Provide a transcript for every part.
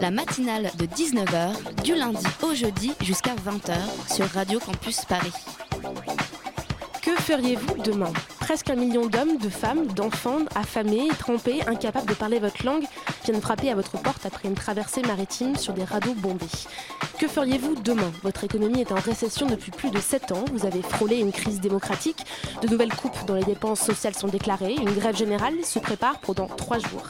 La matinale de 19h, du lundi au jeudi jusqu'à 20h sur Radio Campus Paris. Que feriez-vous demain? Presque un million d'hommes, de femmes, d'enfants, affamés, trempés, incapables de parler votre langue, viennent frapper à votre porte après une traversée maritime sur des radeaux bombés. Que feriez-vous demain? Votre économie est en récession depuis plus de 7 ans, vous avez frôlé une crise démocratique, de nouvelles coupes dont les dépenses sociales sont déclarées, une grève générale se prépare pendant 3 jours.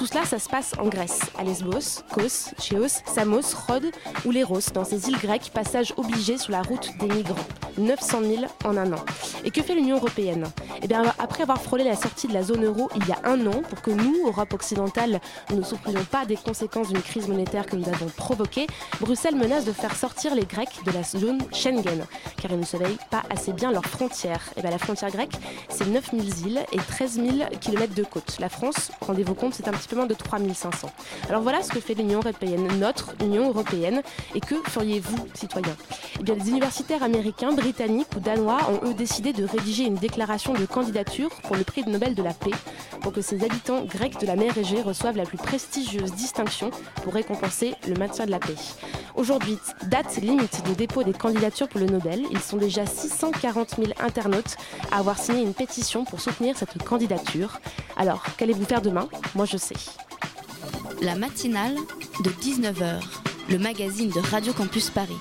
Tout cela, ça se passe en Grèce, à Lesbos, Kos, Chios, Samos, Rhodes ou Léros, dans ces îles grecques, passage obligé sur la route des migrants. 900 000 en un an. Et que fait l'Union européenne? Eh bien, après avoir frôlé la sortie de la zone euro il y a un an, pour que nous, Europe occidentale, ne souffrions pas des conséquences d'une crise monétaire que nous avons provoquée, Bruxelles menace de faire sortir les Grecs de la zone Schengen, car ils ne surveillent pas assez bien leurs frontières. Et bien, la frontière grecque, c'est 9000 îles et 13 000 km de côte. La France, rendez-vous compte, c'est un petit peu moins de 3500. Alors voilà ce que fait l'Union européenne, notre Union européenne. Et que feriez-vous, citoyens? Eh bien, les universitaires américains, britanniques ou danois ont eux décidé de rédiger une déclaration de candidature pour le prix Nobel de la paix, pour que ces habitants grecs de la mer Égée reçoivent la plus prestigieuse distinction pour récompenser le maintien de la paix. Aujourd'hui, date limite de dépôt des candidatures pour le Nobel. Ils sont déjà 640 000 internautes à avoir signé une pétition pour soutenir cette candidature. Alors, qu'allez-vous faire demain? Moi, je sais. La matinale de 19h, le magazine de Radio Campus Paris.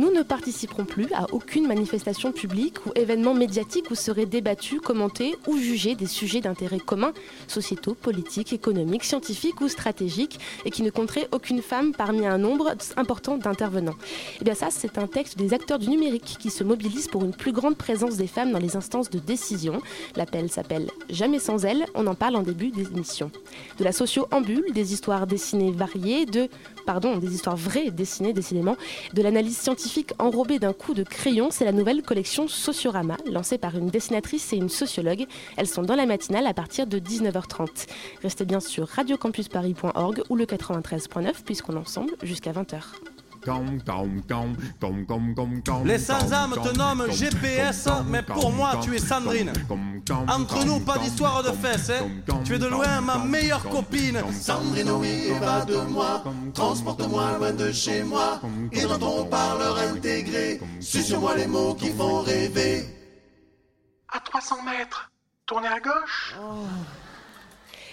Nous ne participerons plus à aucune manifestation publique ou événement médiatique où seraient débattus, commentés ou jugés des sujets d'intérêt commun, sociétaux, politiques, économiques, scientifiques ou stratégiques, et qui ne compteraient aucune femme parmi un nombre important d'intervenants. Et bien ça, c'est un texte des acteurs du numérique qui se mobilisent pour une plus grande présence des femmes dans les instances de décision. L'appel s'appelle Jamais sans elles, on en parle en début d'émission. De la socio en bulle, des histoires dessinées variées, de pardon, des histoires vraies dessinées décidément, de l'analyse scientifique enrobée d'un coup de crayon, c'est la nouvelle collection Sociorama, lancée par une dessinatrice et une sociologue. Elles sont dans la matinale à partir de 19h30. Restez bien sur radiocampusparis.org ou le 93.9 puisqu'on est ensemble jusqu'à 20h. Les sans-âmes te nomment GPS, mais pour moi tu es Sandrine. Entre nous, pas d'histoire de fesses, hein. Tu es de loin ma meilleure copine. Sandrine, oui, va de moi, transporte-moi loin de chez moi, et dans ton parleur intégré, suce-moi les mots qui font rêver. À 300 mètres, tournez à gauche.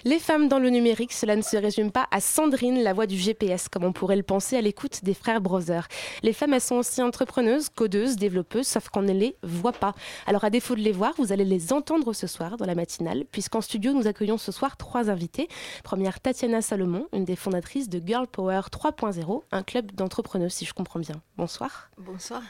Les femmes dans le numérique, cela ne se résume pas à Sandrine, la voix du GPS, comme on pourrait le penser à l'écoute des frères Brothers. Les femmes, elles sont aussi entrepreneuses, codeuses, développeuses, sauf qu'on ne les voit pas. Alors, à défaut de les voir, vous allez les entendre ce soir dans la matinale, puisqu'en studio, nous accueillons ce soir trois invités. Première, Tatiana Salomon, une des fondatrices de Girl Power 3.0, un club d'entrepreneuses, si je comprends bien. Bonsoir. Bonsoir.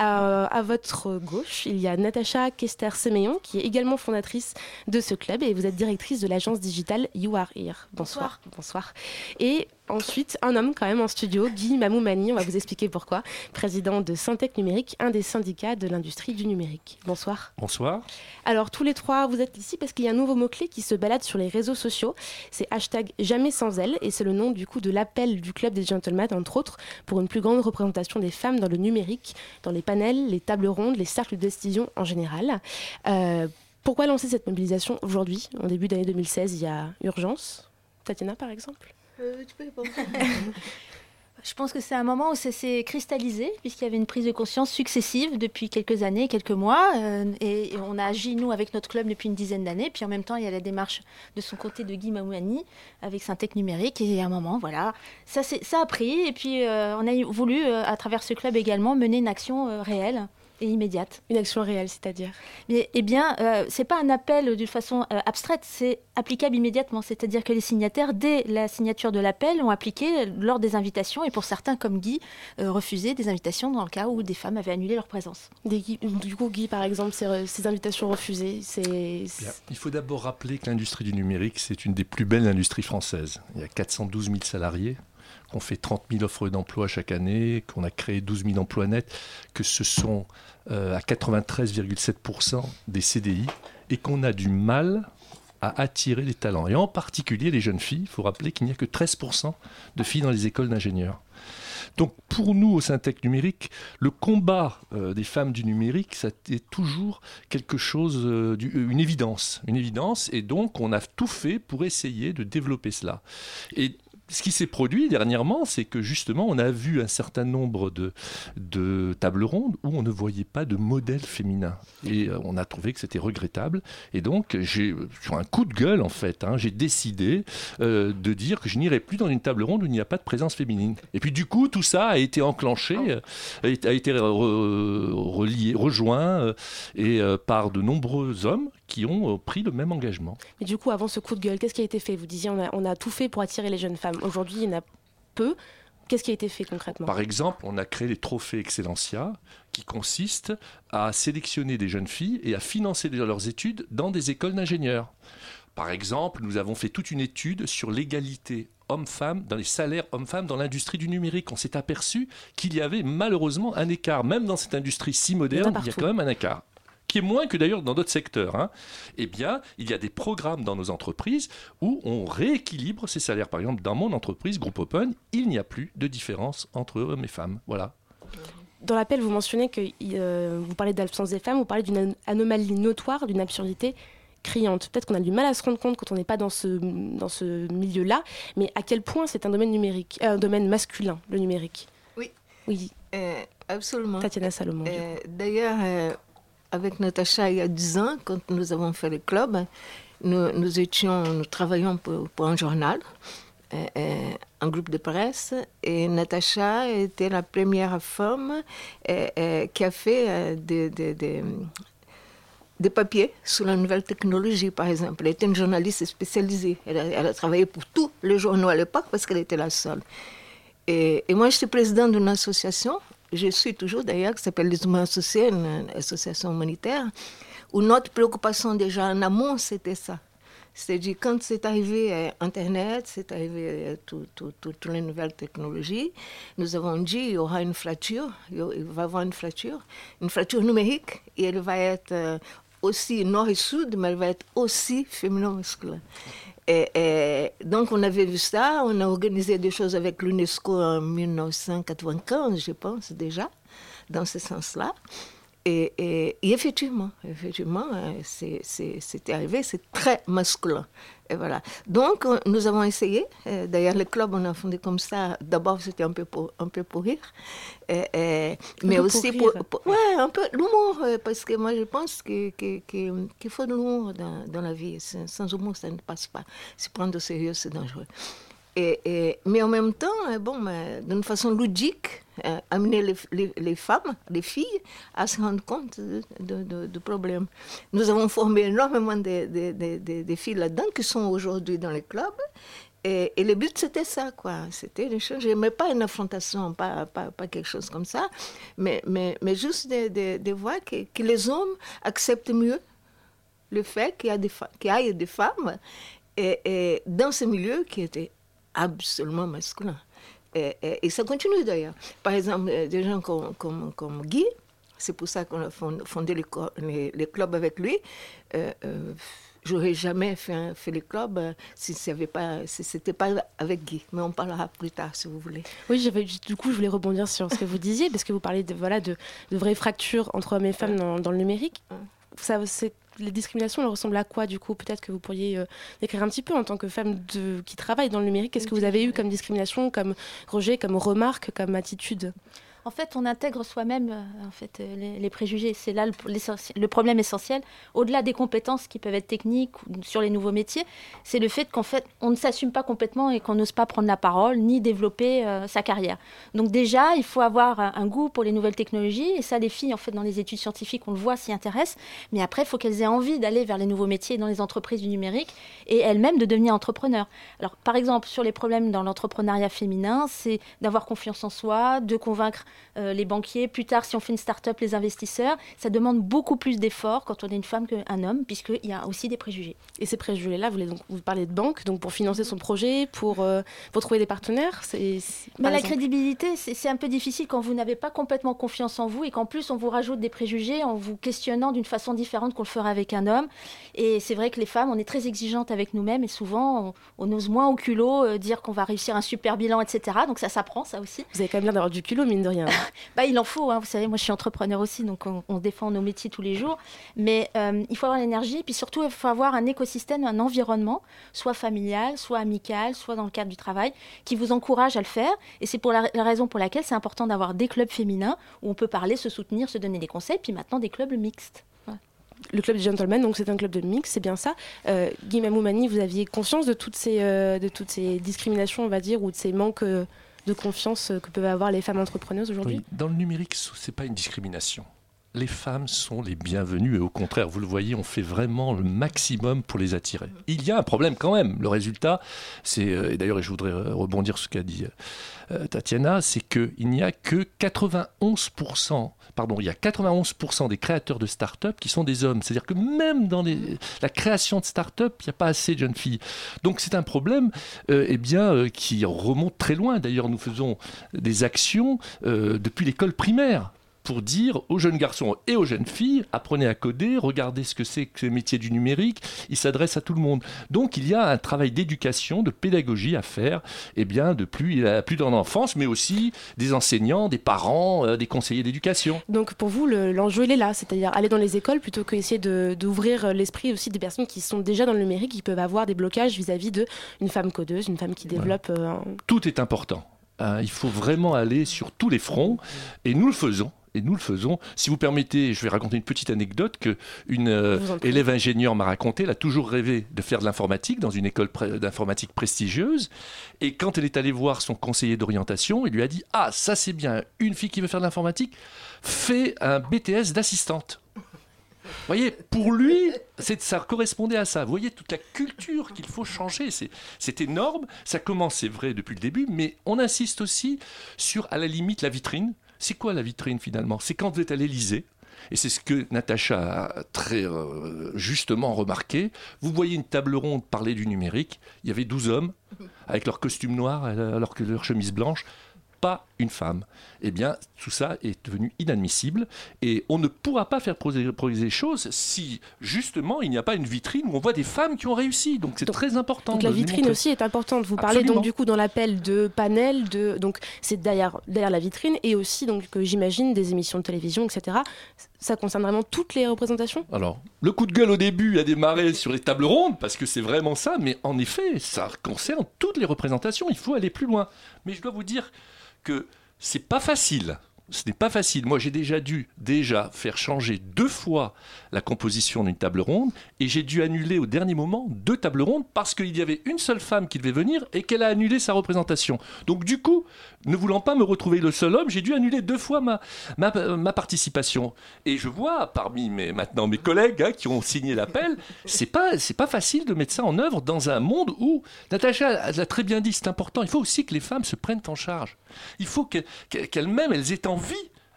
Euh, à votre gauche, il y a Natacha Kester-Semeillon, qui est également fondatrice de ce club, et vous êtes directrice de l'agence digitale You Are Here. Bonsoir. Bonsoir. Et ensuite, un homme quand même en studio, Guy Mamoumani, on va vous expliquer pourquoi, président de Syntec Numérique, un des syndicats de l'industrie du numérique. Bonsoir. Bonsoir. Alors tous les trois, vous êtes ici parce qu'il y a un nouveau mot-clé qui se balade sur les réseaux sociaux. C'est hashtag jamais sans elle et c'est le nom du coup de l'appel du Club des Gentlemen, entre autres, pour une plus grande représentation des femmes dans le numérique, dans les panels, les tables rondes, les cercles de décision en général. Euh, pourquoi lancer cette mobilisation aujourd'hui En début d'année 2016, il y a urgence? Tatiana, par exemple? Euh, tu peux répondre. Je pense que c'est un moment où ça s'est cristallisé, puisqu'il y avait une prise de conscience successive depuis quelques années, quelques mois. euh, et, et on a agi, nous, avec notre club depuis une dizaine d'années. Puis en même temps, il y a la démarche de son côté de Guy Mamouani avec Syntec Numérique. Et à un moment, voilà, ça, a pris. Et puis euh, on a voulu, euh, à travers ce club également, mener une action euh, réelle et immédiate. Une action réelle, c'est-à-dire? Mais, eh bien, euh, c'est pas un appel d'une façon euh, abstraite, c'est applicable immédiatement. C'est-à-dire que les signataires, dès la signature de l'appel, ont appliqué lors des invitations, et pour certains, comme Guy, euh, refusé des invitations dans le cas où des femmes avaient annulé leur présence. Des Guy- Du coup, Guy, par exemple, ces, ces invitations refusées, c'est... Il faut d'abord rappeler que l'industrie du numérique, c'est une des plus belles industries françaises. Il y a 412 000 salariés. Qu'on fait 30 000 offres d'emploi chaque année, qu'on a créé 12 000 emplois nets, que ce sont euh, à 93,7% des CDI et qu'on a du mal à attirer les talents. Et en particulier les jeunes filles. Il faut rappeler qu'il n'y a que 13% de filles dans les écoles d'ingénieurs. Donc pour nous au Syntec numérique, le combat euh, des femmes du numérique, ça est toujours quelque chose, euh, une évidence, une évidence, et donc on a tout fait pour essayer de développer cela. Et ce qui s'est produit dernièrement, c'est que justement, on a vu un certain nombre de, tables rondes où on ne voyait pas de modèle féminin. Et euh, on a trouvé que c'était regrettable. Et donc, sur un coup de gueule, en fait, hein, j'ai décidé euh, de dire que je n'irai plus dans une table ronde où il n'y a pas de présence féminine. Et puis, du coup, tout ça a été enclenché, euh, a été relié, rejoint et par de nombreux hommes qui ont pris le même engagement. Mais du coup, avant ce coup de gueule, qu'est-ce qui a été fait? Vous disiez, on a, on a tout fait pour attirer les jeunes femmes. Aujourd'hui, il y en a peu. Qu'est-ce qui a été fait concrètement? Par exemple, on a créé les trophées Excellencia, qui consistent à sélectionner des jeunes filles et à financer leurs études dans des écoles d'ingénieurs. Par exemple, nous avons fait toute une étude sur l'égalité hommes-femmes, dans les salaires hommes-femmes dans l'industrie du numérique. On s'est aperçu qu'il y avait malheureusement un écart. Même dans cette industrie si moderne, il y a quand même un écart qui est moins que d'ailleurs dans d'autres secteurs, hein, eh bien, il y a des programmes dans nos entreprises où on rééquilibre ces salaires. Par exemple, dans mon entreprise, Groupe Open, il n'y a plus de différence entre hommes et femmes. Voilà. Dans l'appel, vous mentionnez que euh, vous parlez d'absence des femmes, vous parlez d'une anomalie notoire, d'une absurdité criante. Peut-être qu'on a du mal à se rendre compte quand on n'est pas dans ce, dans ce milieu-là, mais à quel point c'est un domaine numérique, euh, un domaine masculin, le numérique? Oui. Oui. Euh, absolument. Tatiana Salomon. D'ailleurs, avec Natacha il y a 10 ans, quand nous avons fait le club, nous, étions, nous travaillions pour, un journal, euh, euh, un groupe de presse, et Natacha était la première femme euh, qui a fait des, papiers sur la nouvelle technologie, par exemple. Elle était une journaliste spécialisée. Elle a, elle a travaillé pour tous les journaux à l'époque parce qu'elle était la seule. Et, et moi, j'étais présidente d'une association je suis toujours d'ailleurs, qui s'appelle les Humains Associés, une association humanitaire, où notre préoccupation déjà en amont, c'était ça. C'est-à-dire, quand c'est arrivé euh, Internet, c'est arrivé euh, toutes les nouvelles technologies, nous avons dit il y aura une fracture, il va y avoir une fracture, une fracture numérique, et elle va être euh, aussi nord et sud, mais elle va être aussi féminin-masculin. Et, donc, on avait vu ça, on a organisé des choses avec l'UNESCO en 1995, je pense déjà, dans ce sens-là. Et, effectivement, effectivement, euh, c'était arrivé, c'est très masculin. Et voilà. Donc, euh, nous avons essayé. Euh, d'ailleurs, le club, on a fondé comme ça. D'abord, c'était un peu pour, un peu pour rire. mais aussi pour, Ouais, un peu l'humour. Parce que moi, je pense qu'il faut de l'humour dans, dans, la vie. Sans humour, ça ne passe pas. Se prendre au sérieux, c'est dangereux. Et, mais en même temps, euh, bon, d'une façon ludique, euh, amener les, femmes, les filles, à se rendre compte de, problèmes. Nous avons formé énormément de, filles là-dedans qui sont aujourd'hui dans les clubs. Et, le but, c'était ça, quoi. C'était Je n'aimais pas une affrontation, pas, pas, pas, quelque chose comme ça, mais, mais, mais juste de, voir que, que, les hommes acceptent mieux le fait qu'il y, ait des femmes et dans ce milieu qui était absolument masculin. Et, ça continue d'ailleurs. Par exemple, euh, des gens comme, comme, comme Guy, c'est pour ça qu'on a fondé les, les, clubs avec lui. Euh, euh, J'aurais jamais fait, fait les clubs euh, si ce n'était pas, si pas avec Guy. Mais on parlera plus tard si vous voulez. Oui, du coup, je voulais rebondir sur ce que vous disiez, parce que vous parlez de, voilà, de, de vraies fractures entre hommes et femmes dans, dans le numérique. Ça, c'est les discriminations elles ressemblent à quoi du coup? Peut-être que vous pourriez euh, décrire un petit peu en tant que femme de, qui travaille dans le numérique. Qu'est-ce que vous avez eu comme discrimination, comme rejet, comme remarque, comme attitude? En fait, on intègre soi-même euh, en fait, euh, les, préjugés. C'est là le, problème essentiel. Au-delà des compétences qui peuvent être techniques ou sur les nouveaux métiers, c'est le fait qu'en fait, on ne s'assume pas complètement et qu'on n'ose pas prendre la parole ni développer euh, sa carrière. Donc déjà, il faut avoir un, goût pour les nouvelles technologies. Et ça, les filles, en fait, dans les études scientifiques, on le voit, s'y intéressent. Mais après, il faut qu'elles aient envie d'aller vers les nouveaux métiers dans les entreprises du numérique et elles-mêmes de devenir entrepreneurs. Alors, par exemple, sur les problèmes dans l'entrepreneuriat féminin, c'est d'avoir confiance en soi, de convaincre euh, les banquiers, plus tard si on fait une start-up, les investisseurs. Ça demande beaucoup plus d'efforts quand on est une femme qu'un homme, puisqu'il y a aussi des préjugés. Et ces préjugés-là, vous, donc, vous parlez de banque, donc pour financer son projet, pour, euh, pour trouver des partenaires c'est, Mais la crédibilité, c'est un peu difficile quand vous n'avez pas complètement confiance en vous et qu'en plus on vous rajoute des préjugés en vous questionnant d'une façon différente qu'on le ferait avec un homme. Et c'est vrai que les femmes, on est très exigeantes avec nous-mêmes et souvent on, ose moins au culot euh, dire qu'on va réussir un super bilan, etc. Donc ça s'apprend, ça aussi. Vous avez quand même l'air d'avoir du culot, mine de rien. bah, il en faut, hein. vous savez, moi je suis entrepreneur aussi, donc on, défend nos métiers tous les jours. Mais euh, il faut avoir l'énergie, et puis surtout il faut avoir un écosystème, un environnement, soit familial, soit amical, soit dans le cadre du travail, qui vous encourage à le faire. Et c'est pour la, raison pour laquelle c'est important d'avoir des clubs féminins où on peut parler, se soutenir, se donner des conseils, puis maintenant des clubs mixtes le club des gentlemen, donc c'est un club de mix, c'est bien ça. Euh, Guy Mamoumani, vous aviez conscience de toutes, ces, euh, de toutes ces discriminations, on va dire, ou de ces manques euh, de confiance que peuvent avoir les femmes entrepreneuses aujourd'hui Dans le numérique, ce n'est pas une discrimination. Les femmes sont les bienvenues et au contraire, vous le voyez, on fait vraiment le maximum pour les attirer. Il y a un problème quand même. Le résultat, c'est, et d'ailleurs, je voudrais rebondir sur ce qu'a dit Tatiana, c'est qu'il n'y a que 91% pardon, il y a 91% des créateurs de start-up qui sont des hommes. C'est-à-dire que même dans la création de start-up, il n'y a pas assez de jeunes filles. Donc c'est un problème euh, eh euh, qui remonte très loin. D'ailleurs, nous faisons des actions euh, depuis l'école primaire pour dire aux jeunes garçons et aux jeunes filles, apprenez à coder, regardez ce que c'est que le métier du numérique, il s'adresse à tout le monde. Donc il y a un travail d'éducation, de pédagogie à faire, eh bien, depuis, plus dans l'enfance, mais aussi des enseignants, des parents, euh, des conseillers d'éducation. Donc pour vous, l'enjeu, il est là, c'est-à-dire aller dans les écoles plutôt qu'essayer d'ouvrir l'esprit aussi des personnes qui sont déjà dans le numérique, qui peuvent avoir des blocages vis-à-vis d'une femme codeuse, une femme qui développe... Euh, tout est important. Hein. il faut vraiment aller sur tous les fronts, et nous le faisons et nous le faisons. Si vous permettez, je vais raconter une petite anecdote que une euh, élève ingénieure m'a raconté. Elle a toujours rêvé de faire de l'informatique dans une école d'informatique prestigieuse. Et quand elle est allée voir son conseiller d'orientation, il lui a dit Ah, ça c'est bien, une fille qui veut faire de l'informatique, fait un BTS d'assistante. Vous voyez, pour lui, ça correspondait à ça. Vous voyez toute la culture qu'il faut changer. C'est énorme. Ça commence, c'est vrai, depuis le début, mais on insiste aussi sur, à la limite, la vitrine. C'est quoi la vitrine finalement? C'est quand vous êtes à l'Elysée, et c'est ce que Natacha a très euh, justement remarqué. Vous voyez une table ronde parler du numérique. Il y avait 12 hommes avec leur costume noir alors que leur chemise blanche pas une femme. Eh bien, tout ça est devenu inadmissible et on ne pourra pas faire progresser les choses si justement il n'y a pas une vitrine où on voit des femmes qui ont réussi. Donc c'est très important. Donc la vitrine aussi est importante. Vous parlez donc du coup dans l'appel de panel, de donc c'est derrière, derrière la vitrine et aussi donc j'imagine des émissions de télévision, etc. Ça concerne vraiment toutes les représentations? Alors, le coup de gueule au début a démarré sur les tables rondes parce que c'est vraiment ça, mais en effet, ça concerne toutes les représentations. Il faut aller plus loin. Mais je dois vous dire que c'est pas facile. Ce n'est pas facile. Moi, j'ai déjà dû déjà faire changer deux fois la composition d'une table ronde et j'ai dû annuler au dernier moment deux tables rondes parce qu'il y avait une seule femme qui devait venir et qu'elle a annulé sa représentation. Donc, du coup, ne voulant pas me retrouver le seul homme, j'ai dû annuler deux fois ma, ma, participation. Et je vois parmi mes, maintenant mes collègues hein, qui ont signé l'appel, c'est pas, pas facile de mettre ça en œuvre dans un monde où, Natacha l'a très bien dit, c'est important, il faut aussi que les femmes se prennent en charge. Il faut qu'elles-mêmes, elles aient envie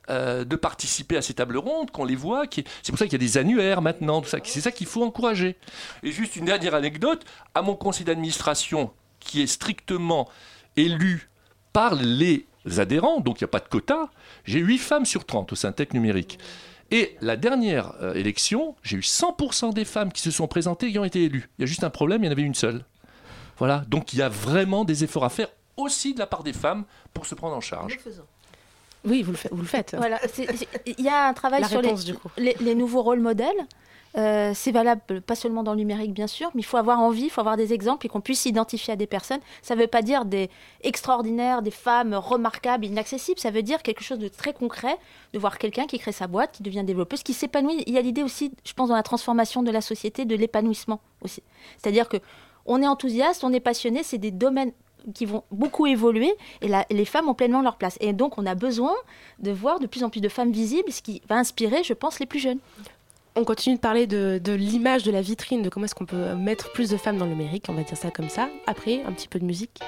euh, de participer à ces tables rondes, qu'on les voit. C'est pour ça qu'il y a des annuaires maintenant, C'est ça qu'il faut encourager. Et juste une dernière anecdote, à mon conseil d'administration, qui est strictement élu par les adhérents, donc il n'y a pas de quota, j'ai 8 femmes sur 30 au Syntec numérique. Et la dernière euh, élection, j'ai eu 100% des femmes qui se sont présentées qui ont été élues. Il y a juste un problème, il y en avait une seule. Voilà, donc il y a vraiment des efforts à faire aussi de la part des femmes pour se prendre en charge. Oui, vous le, faites, vous le faites. Voilà, il y a un travail sur les, nouveaux rôles modèles. Euh, c'est valable pas seulement dans le numérique, bien sûr, mais il faut avoir envie, il faut avoir des exemples et qu'on puisse s'identifier à des personnes. Ça ne veut pas dire des extraordinaires, des femmes remarquables, inaccessibles. Ça veut dire quelque chose de très concret, de voir quelqu'un qui crée sa boîte, qui devient développeuse, qui s'épanouit. Il y a l'idée aussi, je pense, dans la transformation de la société, de l'épanouissement aussi. C'est-à-dire que on est enthousiaste, on est passionné, c'est des domaines qui vont beaucoup évoluer et les femmes ont pleinement leur place. Et donc on a besoin de voir de plus en plus de femmes visibles, ce qui va inspirer, je pense, les plus jeunes on continue de parler de, l'image de la vitrine, de comment est-ce qu'on peut mettre plus de femmes dans le numérique, on va dire ça comme ça. Après, un petit peu de musique.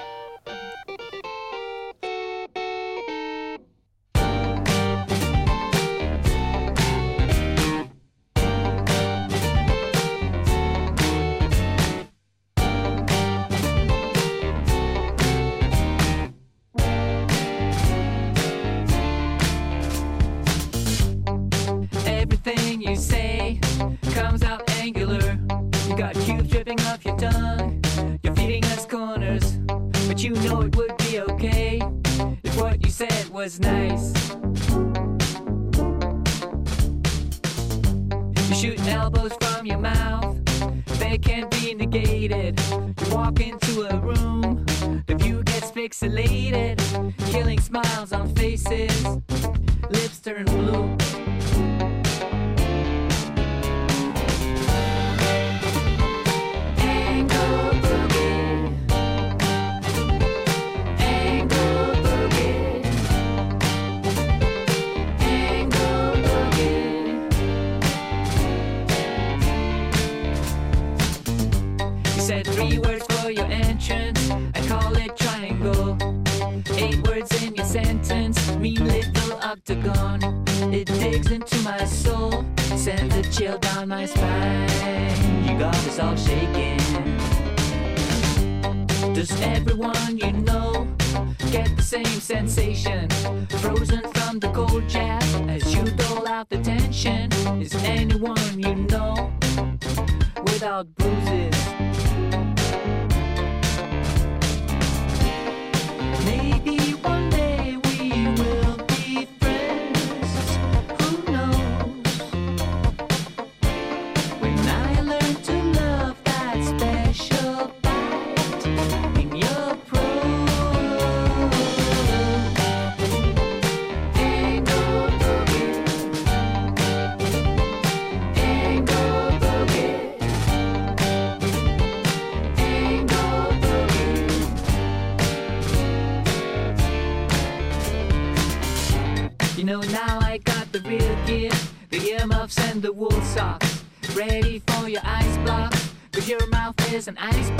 The and the wool socks. Ready for your ice blocks, but your mouth is an ice box.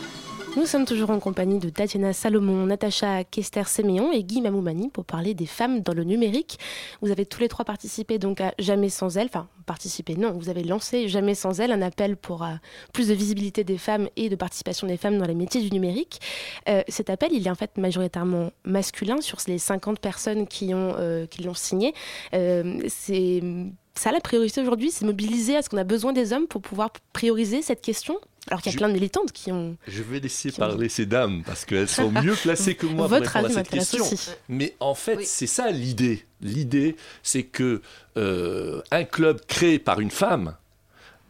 Nous sommes toujours en compagnie de Tatiana Salomon, Natacha Kester-Séméon et Guy Mamoumani pour parler des femmes dans le numérique. Vous avez tous les trois participé donc à Jamais sans elle, enfin participé, non, vous avez lancé Jamais sans elle, un appel pour euh, plus de visibilité des femmes et de participation des femmes dans les métiers du numérique. Euh, cet appel, il est en fait majoritairement masculin sur les 50 personnes euh, qui l'ont signé. C'est ça la priorité aujourd'hui, c'est mobiliser. Est-ce qu'on a besoin des hommes pour pouvoir prioriser cette question alors qu'il y a Je- plein de militantes qui ont Je vais laisser ont- parler ces dames parce qu'elles sont mieux placées que moi Votre pour répondre à cette question. aussi. Mais en fait, Oui. c'est ça l'idée. L'idée, c'est que euh, un club créé par une femme,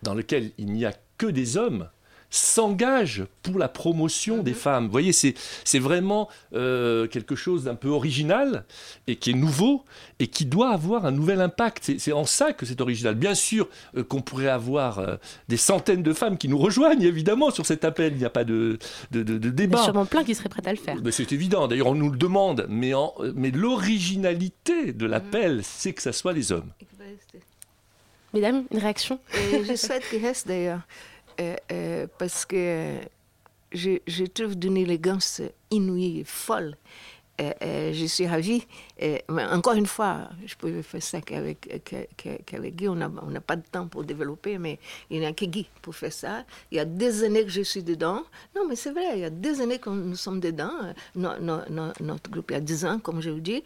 dans lequel il n'y a que des hommes, s'engage pour la promotion Mhm. des femmes. Vous voyez, c'est c'est vraiment euh, quelque chose d'un peu original et qui est nouveau et qui doit avoir un nouvel impact. C'est- C'est en ça que c'est original. Bien sûr euh, qu'on pourrait avoir euh, des centaines de femmes qui nous rejoignent, évidemment, sur cet appel. Il n'y a pas de, de, de- de Il y a débat. sûrement plein qui seraient prêtes à le faire. Mais c'est évident, d'ailleurs on nous le demande, mais, en- mais l'originalité de l'appel, c'est que ça soit les hommes. Mesdames, une réaction? Et je souhaite qu'il reste d'ailleurs, euh, euh, parce que euh, je, trouve d'une élégance inouïe folle. Je suis ravie. Mais encore une fois, je pouvais faire ça qu'avec qu'avec- Guy. On n'a pas de temps pour développer, mais il n'y a que Guy pour faire ça. Il y a des années que je suis dedans. Non, mais c'est vrai, il y a des années que nous sommes dedans. No- no- no- notre groupe, il y a 10 ans, comme je vous dis.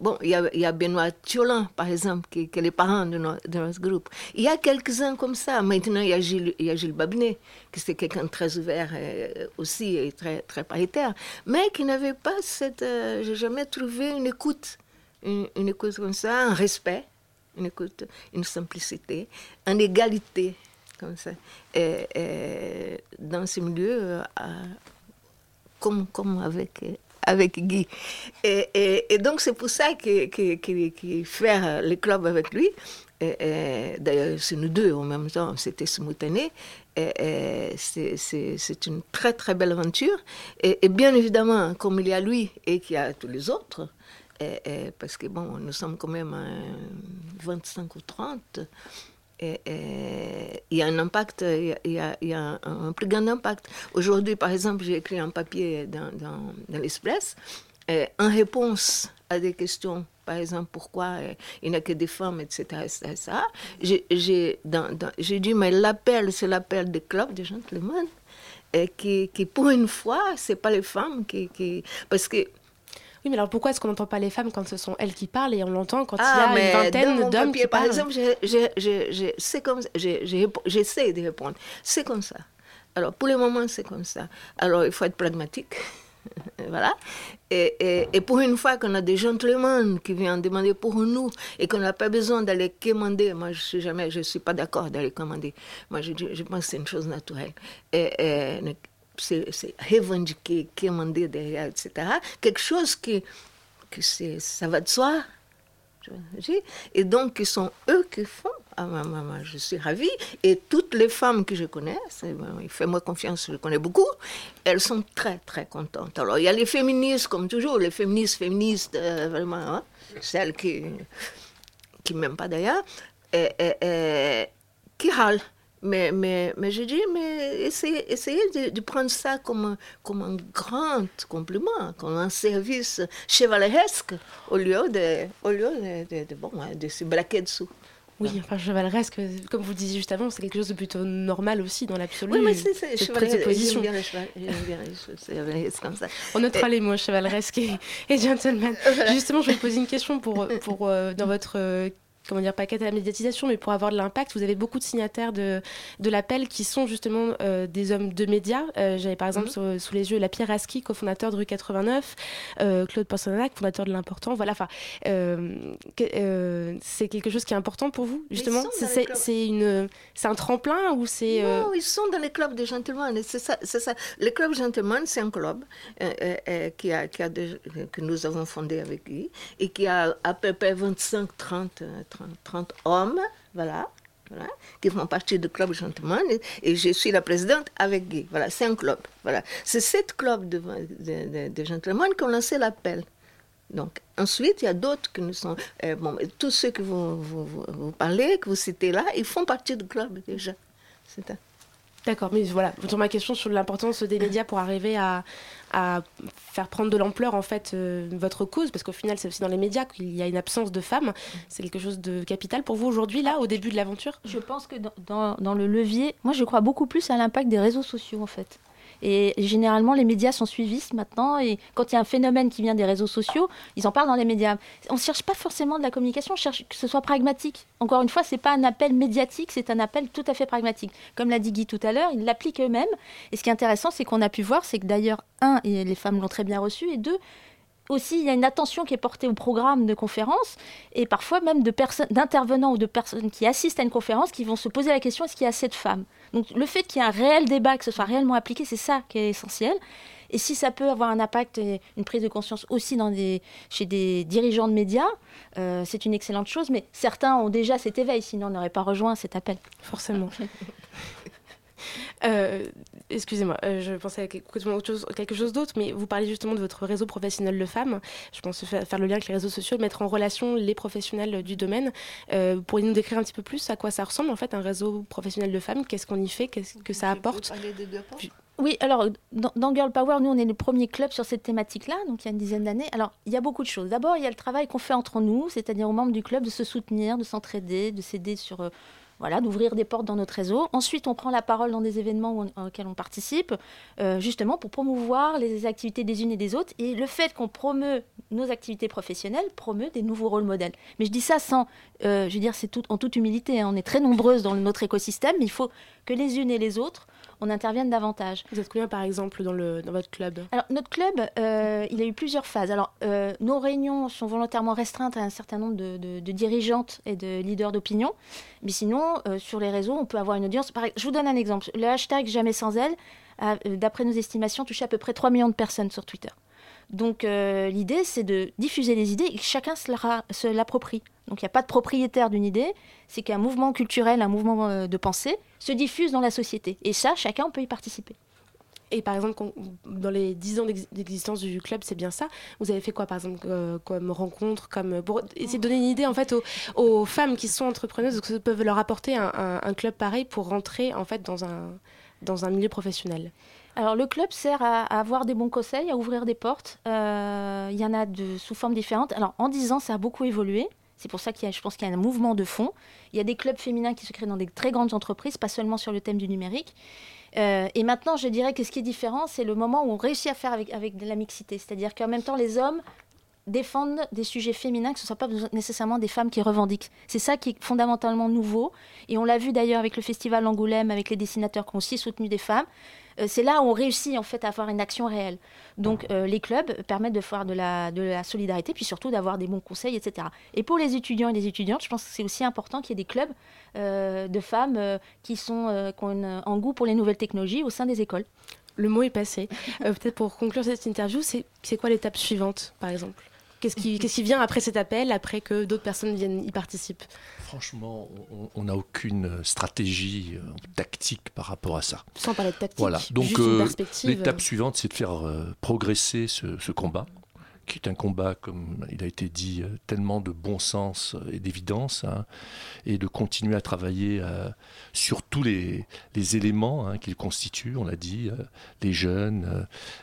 Bon, il y, a, Benoît Thiolan, par exemple, qui, est le parent de, no- de notre groupe. Il y a quelques-uns comme ça. Maintenant, il y a Gilles, Babinet, qui c'était quelqu'un de très ouvert euh, aussi et très, très paritaire, mais qui n'avait pas cette. euh, J'ai jamais trouvé une écoute, une, écoute comme ça, un respect, une écoute, une simplicité, une égalité, comme ça. Dans ce milieu, euh, comme, comme avec, avec Guy. Et, donc, c'est pour ça que, que, que- que faire le club avec lui, D'ailleurs, c'est nous deux en même temps, c'était simultané. C'est une très très belle aventure. Et, bien évidemment, comme il y a lui et qu'il y a tous les autres, parce que bon, nous sommes quand même à 25 ou 30, et, et il y a un impact, il y a, un, plus grand impact. Aujourd'hui, par exemple, j'ai écrit un papier dans, dans, dans l'Express euh, en réponse à des questions, par exemple, pourquoi euh, il n'y a que des femmes, etc. etc., etc. J'ai- dit, mais l'appel, c'est l'appel des clubs de gentlemen, et qui, qui, pour une fois, c'est pas les femmes qui... qui parce que Oui, mais alors pourquoi est-ce qu'on n'entend pas les femmes quand ce sont elles qui parlent et on l'entend quand Ah, il y a une vingtaine d'hommes qui par parlent? exemple, ça. J'ai- j'ai- J'essaie de répondre. C'est comme ça. Alors, pour le moment, c'est comme ça. Alors, il faut être pragmatique. voilà. Et, et- pour une fois qu'on a des gentlemen qui viennent demander pour nous et qu'on n'a pas besoin d'aller commander, moi je suis jamais, je suis pas d'accord d'aller commander. Moi je, je pense que c'est une chose naturelle. C'est revendiquer, commander derrière, etc. Quelque chose qui, que ça va de soi. Et donc, sont eux qui font. Ah, je suis ravie. Et toutes les femmes que je connais, il fait moi confiance, je connais beaucoup, elles sont très, très contentes. Alors, il y a les féministes, comme toujours, les féministes, féministes, euh, vraiment, hein, celles qui qui m'aiment pas d'ailleurs, qui râlent. Mais, mais, mais je dis, mais essayez, essayez de, de prendre ça comme, un- comme un grand compliment, comme un service chevaleresque, au lieu de, au lieu de, de, de, bon, hein, de se braquer dessous. Oui, enfin chevaleresque, comme vous le disiez juste avant, c'est quelque chose de plutôt normal aussi dans l'absolu. Oui, mais c'est c'est chevaleresque. bien comme ça. On notera Et- les mots chevaleresque et, et gentleman. Voilà. Justement, je vais vous poser une question pour, pour euh, dans votre euh, comment dire paquet à la médiatisation, mais pour avoir de l'impact, vous avez beaucoup de signataires de, de l'appel qui sont justement euh, des hommes de médias. Euh, J'avais par exemple Mhm. sous, sous les yeux la Pierre Aski, cofondateur de Rue 89, euh, Claude Porcenac, fondateur de l'Important. Voilà, enfin, euh, que- c'est quelque chose qui est important pour vous justement? C'est- une, un tremplin ou c'est Non, ils sont dans les clubs de gentlemen. C'est ça, c'est ça. Le club gentleman, c'est un club qui a, qui a que nous avons fondé avec Guy et qui a à peu près 25, 30, euh, 30, 30 hommes, voilà, voilà, qui font partie du club gentleman. Et, je suis la présidente avec Guy. Voilà, c'est un club. Voilà. C'est sept clubs de, gentlemen qui ont lancé l'appel. Donc, ensuite, il y a d'autres qui nous sont. euh, bon, tous ceux que vous, vous, vous, parlez, que vous citez là, ils font partie du club déjà. C'est D'accord, mais voilà, sur ma question sur l'importance des médias pour arriver à, faire prendre de l'ampleur en fait euh, votre cause, parce qu'au final c'est aussi dans les médias qu'il y a une absence de femmes. C'est quelque chose de capital pour vous aujourd'hui, là, au début de l'aventure? Je pense que dans le levier, moi je crois beaucoup plus à l'impact des réseaux sociaux en fait. Et généralement, les médias sont suivistes maintenant. Et quand il y a un phénomène qui vient des réseaux sociaux, ils en parlent dans les médias. On ne cherche pas forcément de la communication, on cherche que ce soit pragmatique. Encore une fois, ce n'est pas un appel médiatique, c'est un appel tout à fait pragmatique. Comme l'a dit Guy tout à l'heure, ils l'appliquent eux-mêmes. Et ce qui est intéressant, c'est qu'on a pu voir, c'est que d'ailleurs, un, et les femmes l'ont très bien reçu, et deux, aussi, il y a une attention qui est portée au programme de conférence et parfois même d'intervenants ou de personnes qui assistent à une conférence qui vont se poser la question est-ce qu'il y a assez de femmes? Donc le fait qu'il y ait un réel débat, que ce soit réellement appliqué, c'est ça qui est essentiel. Et si ça peut avoir un impact une prise de conscience aussi dans des, chez des dirigeants de médias, euh, c'est une excellente chose. Mais certains ont déjà cet éveil, sinon on n'aurait pas rejoint cet appel. Forcément. Euh, Excusez-moi, euh, je pensais à quelque chose, d'autre, mais vous parlez justement de votre réseau professionnel de femmes. Je pense fa- faire le lien avec les réseaux sociaux, mettre en relation les professionnels du domaine. Euh, Pourriez-vous nous décrire un petit peu plus à quoi ça ressemble en fait un réseau professionnel de femmes Qu'est-ce qu'on y fait? Qu'est-ce que ça apporte? Oui, alors dans, dans Girl Power, nous on est le premier club sur cette thématique-là, donc il y a une dizaine d'années. Alors il y a beaucoup de choses. D'abord, il y a le travail qu'on fait entre nous, c'est-à-dire aux membres du club de se soutenir, de s'entraider, de s'aider sur euh, voilà, d'ouvrir des portes dans notre réseau. Ensuite, on prend la parole dans des événements auxquels on participe, euh, justement pour promouvoir les activités des unes et des autres. Et le fait qu'on promeut nos activités professionnelles promeut des nouveaux rôles modèles. Mais je dis ça sans, euh, je veux dire, c'est tout, en toute humilité. hein. On est très nombreuses dans notre écosystème, mais il faut que les unes et les autres, on intervienne davantage. Vous êtes combien par exemple dans, le, dans votre club? Alors, notre club, euh, il a eu plusieurs phases. Alors, euh, nos réunions sont volontairement restreintes à un certain nombre de, de- de dirigeantes et de leaders d'opinion. Mais sinon, euh, sur les réseaux, on peut avoir une audience. Je vous donne un exemple. Le hashtag Jamais sans elle, d'après nos estimations, touché à peu près 3 millions de personnes sur Twitter. Donc l'idée, c'est de diffuser les idées et que chacun se la- se l'approprie. Donc il n'y a pas de propriétaire d'une idée, c'est qu'un mouvement culturel, un mouvement euh, de pensée se diffuse dans la société. Et ça, chacun peut y participer. Et par exemple, dans les 10 ans d'ex- d'existence du club, c'est bien ça. Vous avez fait quoi, par exemple, euh, comme rencontre, comme pour essayer de donner une idée en fait aux, aux femmes qui sont entrepreneuses, que peuvent leur apporter un, un- un club pareil pour rentrer en fait dans un dans un milieu professionnel? Alors le club sert à, à avoir des bons conseils, à ouvrir des portes. Euh, Il y en a de, sous formes différentes. Alors en 10 ans, ça a beaucoup évolué. C'est pour ça qu'il y a, je pense qu'il y a un mouvement de fond. Il y a des clubs féminins qui se créent dans des très grandes entreprises, pas seulement sur le thème du numérique. Euh, et maintenant, je dirais que ce qui est différent, c'est le moment où on réussit à faire avec, avec de la mixité. C'est-à-dire qu'en même temps, les hommes défendent des sujets féminins, que ce ne soit pas nécessairement des femmes qui revendiquent. C'est ça qui est fondamentalement nouveau. Et on l'a vu d'ailleurs avec le festival Angoulême, avec les dessinateurs qui ont aussi soutenu des femmes. Euh, c'est là où on réussit en fait à avoir une action réelle. Donc euh, les clubs permettent de faire de la, de la solidarité, puis surtout d'avoir des bons conseils, etc. Et pour les étudiants et les étudiantes, je pense que c'est aussi important qu'il y ait des clubs euh, de femmes qui, sont, qui ont une- un goût pour les nouvelles technologies au sein des écoles. Le mot est passé. Peut-être pour conclure cette interview, c'est quoi l'étape suivante, par exemple? Qu'est-ce qui, qu'est-ce qui vient après cet appel, après que d'autres personnes viennent y participent Franchement, on- n'a aucune stratégie euh, tactique par rapport à ça. Sans parler de tactique, Voilà. Donc euh, perspective. l'étape suivante, c'est de faire euh, progresser ce, ce combat, qui est un combat, comme il a été dit, euh, tellement de bon sens et d'évidence, hein, et de continuer à travailler euh, sur tous les, les éléments hein, qu'il constitue, on l'a dit, euh, les jeunes, euh,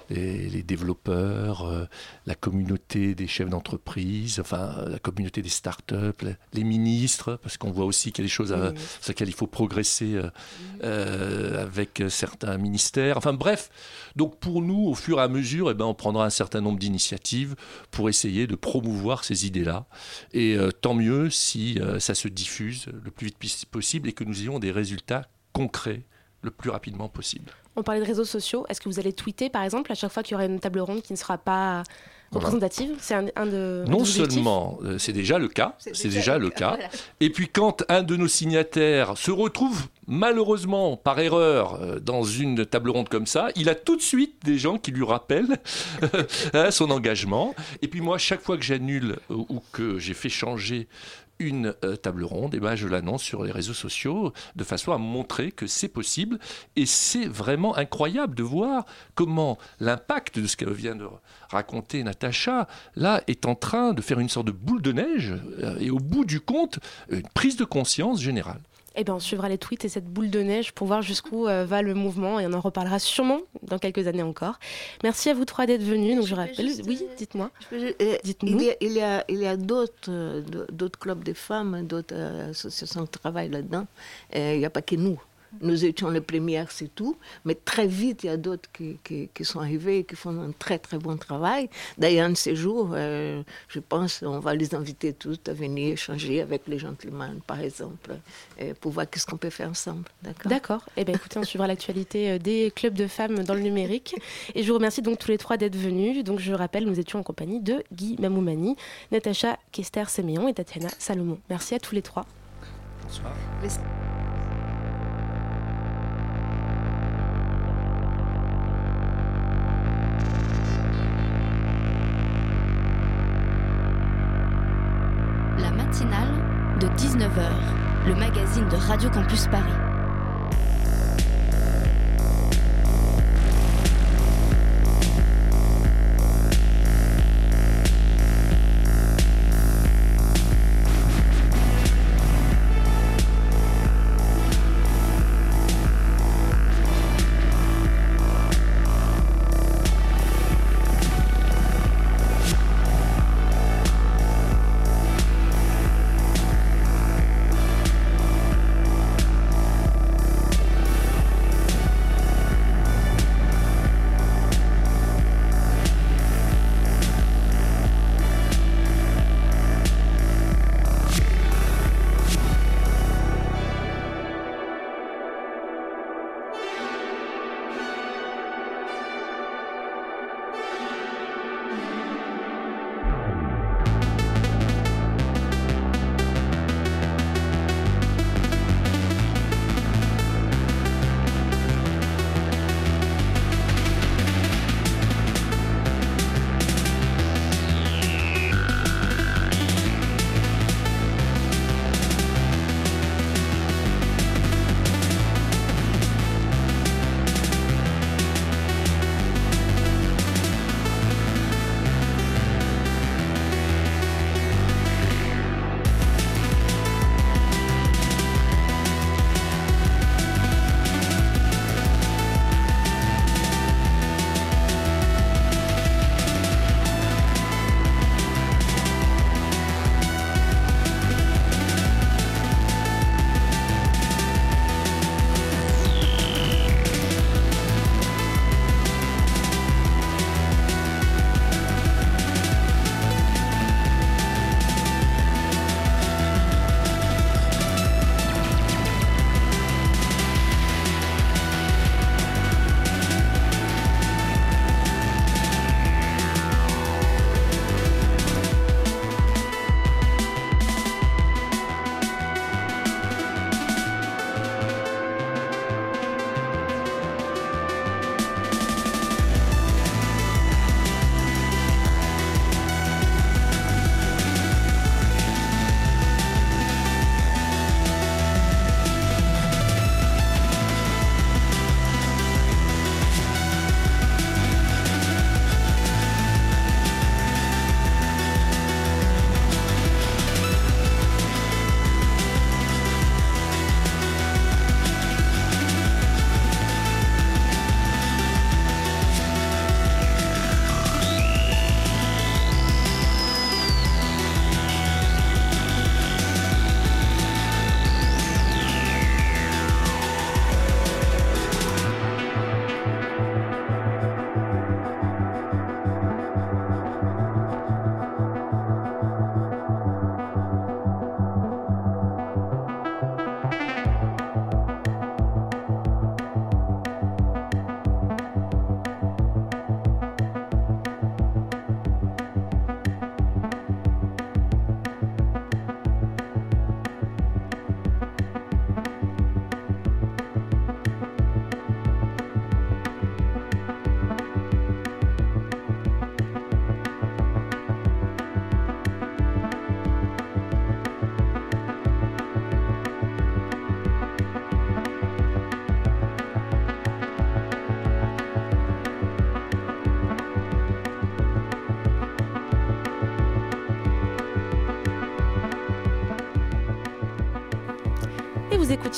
les, les développeurs, euh, la communauté des chefs d'entreprise, enfin euh, la communauté des startups, les, les ministres, parce qu'on voit aussi qu'il y a des choses à, sur lesquelles il faut progresser euh, euh, avec euh, certains ministères. Enfin bref, donc pour nous, au fur et à mesure, eh ben, on prendra un certain nombre d'initiatives pour essayer de promouvoir ces idées-là. Et euh, tant mieux si euh, ça se diffuse le plus vite possible et que nous ayons des résultats concrets le plus rapidement possible. On parlait de réseaux sociaux. Est-ce que vous allez tweeter, par exemple, à chaque fois qu'il y aura une table ronde qui ne sera pas représentative? C'est un, un de. Non seulement, euh, c'est déjà le cas, c'est déjà le cas, Voilà. et puis quand un de nos signataires se retrouve malheureusement par erreur euh, dans une table ronde comme ça, il a tout de suite des gens qui lui rappellent hein, son engagement. Et puis moi, chaque fois que j'annule euh, ou que j'ai fait changer une euh, table ronde, et ben je l'annonce sur les réseaux sociaux de façon à montrer que c'est possible. Et c'est vraiment incroyable de voir comment l'impact de ce que vient de raconter Natacha, là, est en train de faire une sorte de boule de neige et au bout du compte, une prise de conscience générale. Eh bien, on suivra les tweets et cette boule de neige pour voir jusqu'où euh, va le mouvement et on en reparlera sûrement dans quelques années encore. Merci à vous trois d'être venus. Donc, je rappelle, oui, dites-moi. Euh. Il y a, il y d'autres, euh, d'autres clubs de femmes, d'autres euh, associations qui travaillent là-dedans. Il n'y a pas que nous. Nous étions les premières, c'est tout. Mais très vite, il y a d'autres qui, qui, qui sont arrivés et qui font un très, très bon travail. D'ailleurs, un de ces jours, euh, je pense on va les inviter tous à venir échanger avec les gentlemen, par exemple, euh, pour voir qu'est-ce qu'on peut faire ensemble. D'accord D'accord. Eh bien, écoutez, on suivra l'actualité euh, des clubs de femmes dans le numérique. Et je vous remercie donc tous les trois d'être venus. Donc, je rappelle, nous étions en compagnie de Guy Mamoumani, Natacha Kester-Séméon et Tatiana Salomon. Merci à tous les trois. Bonsoir. 19h, le magazine de Radio Campus Paris.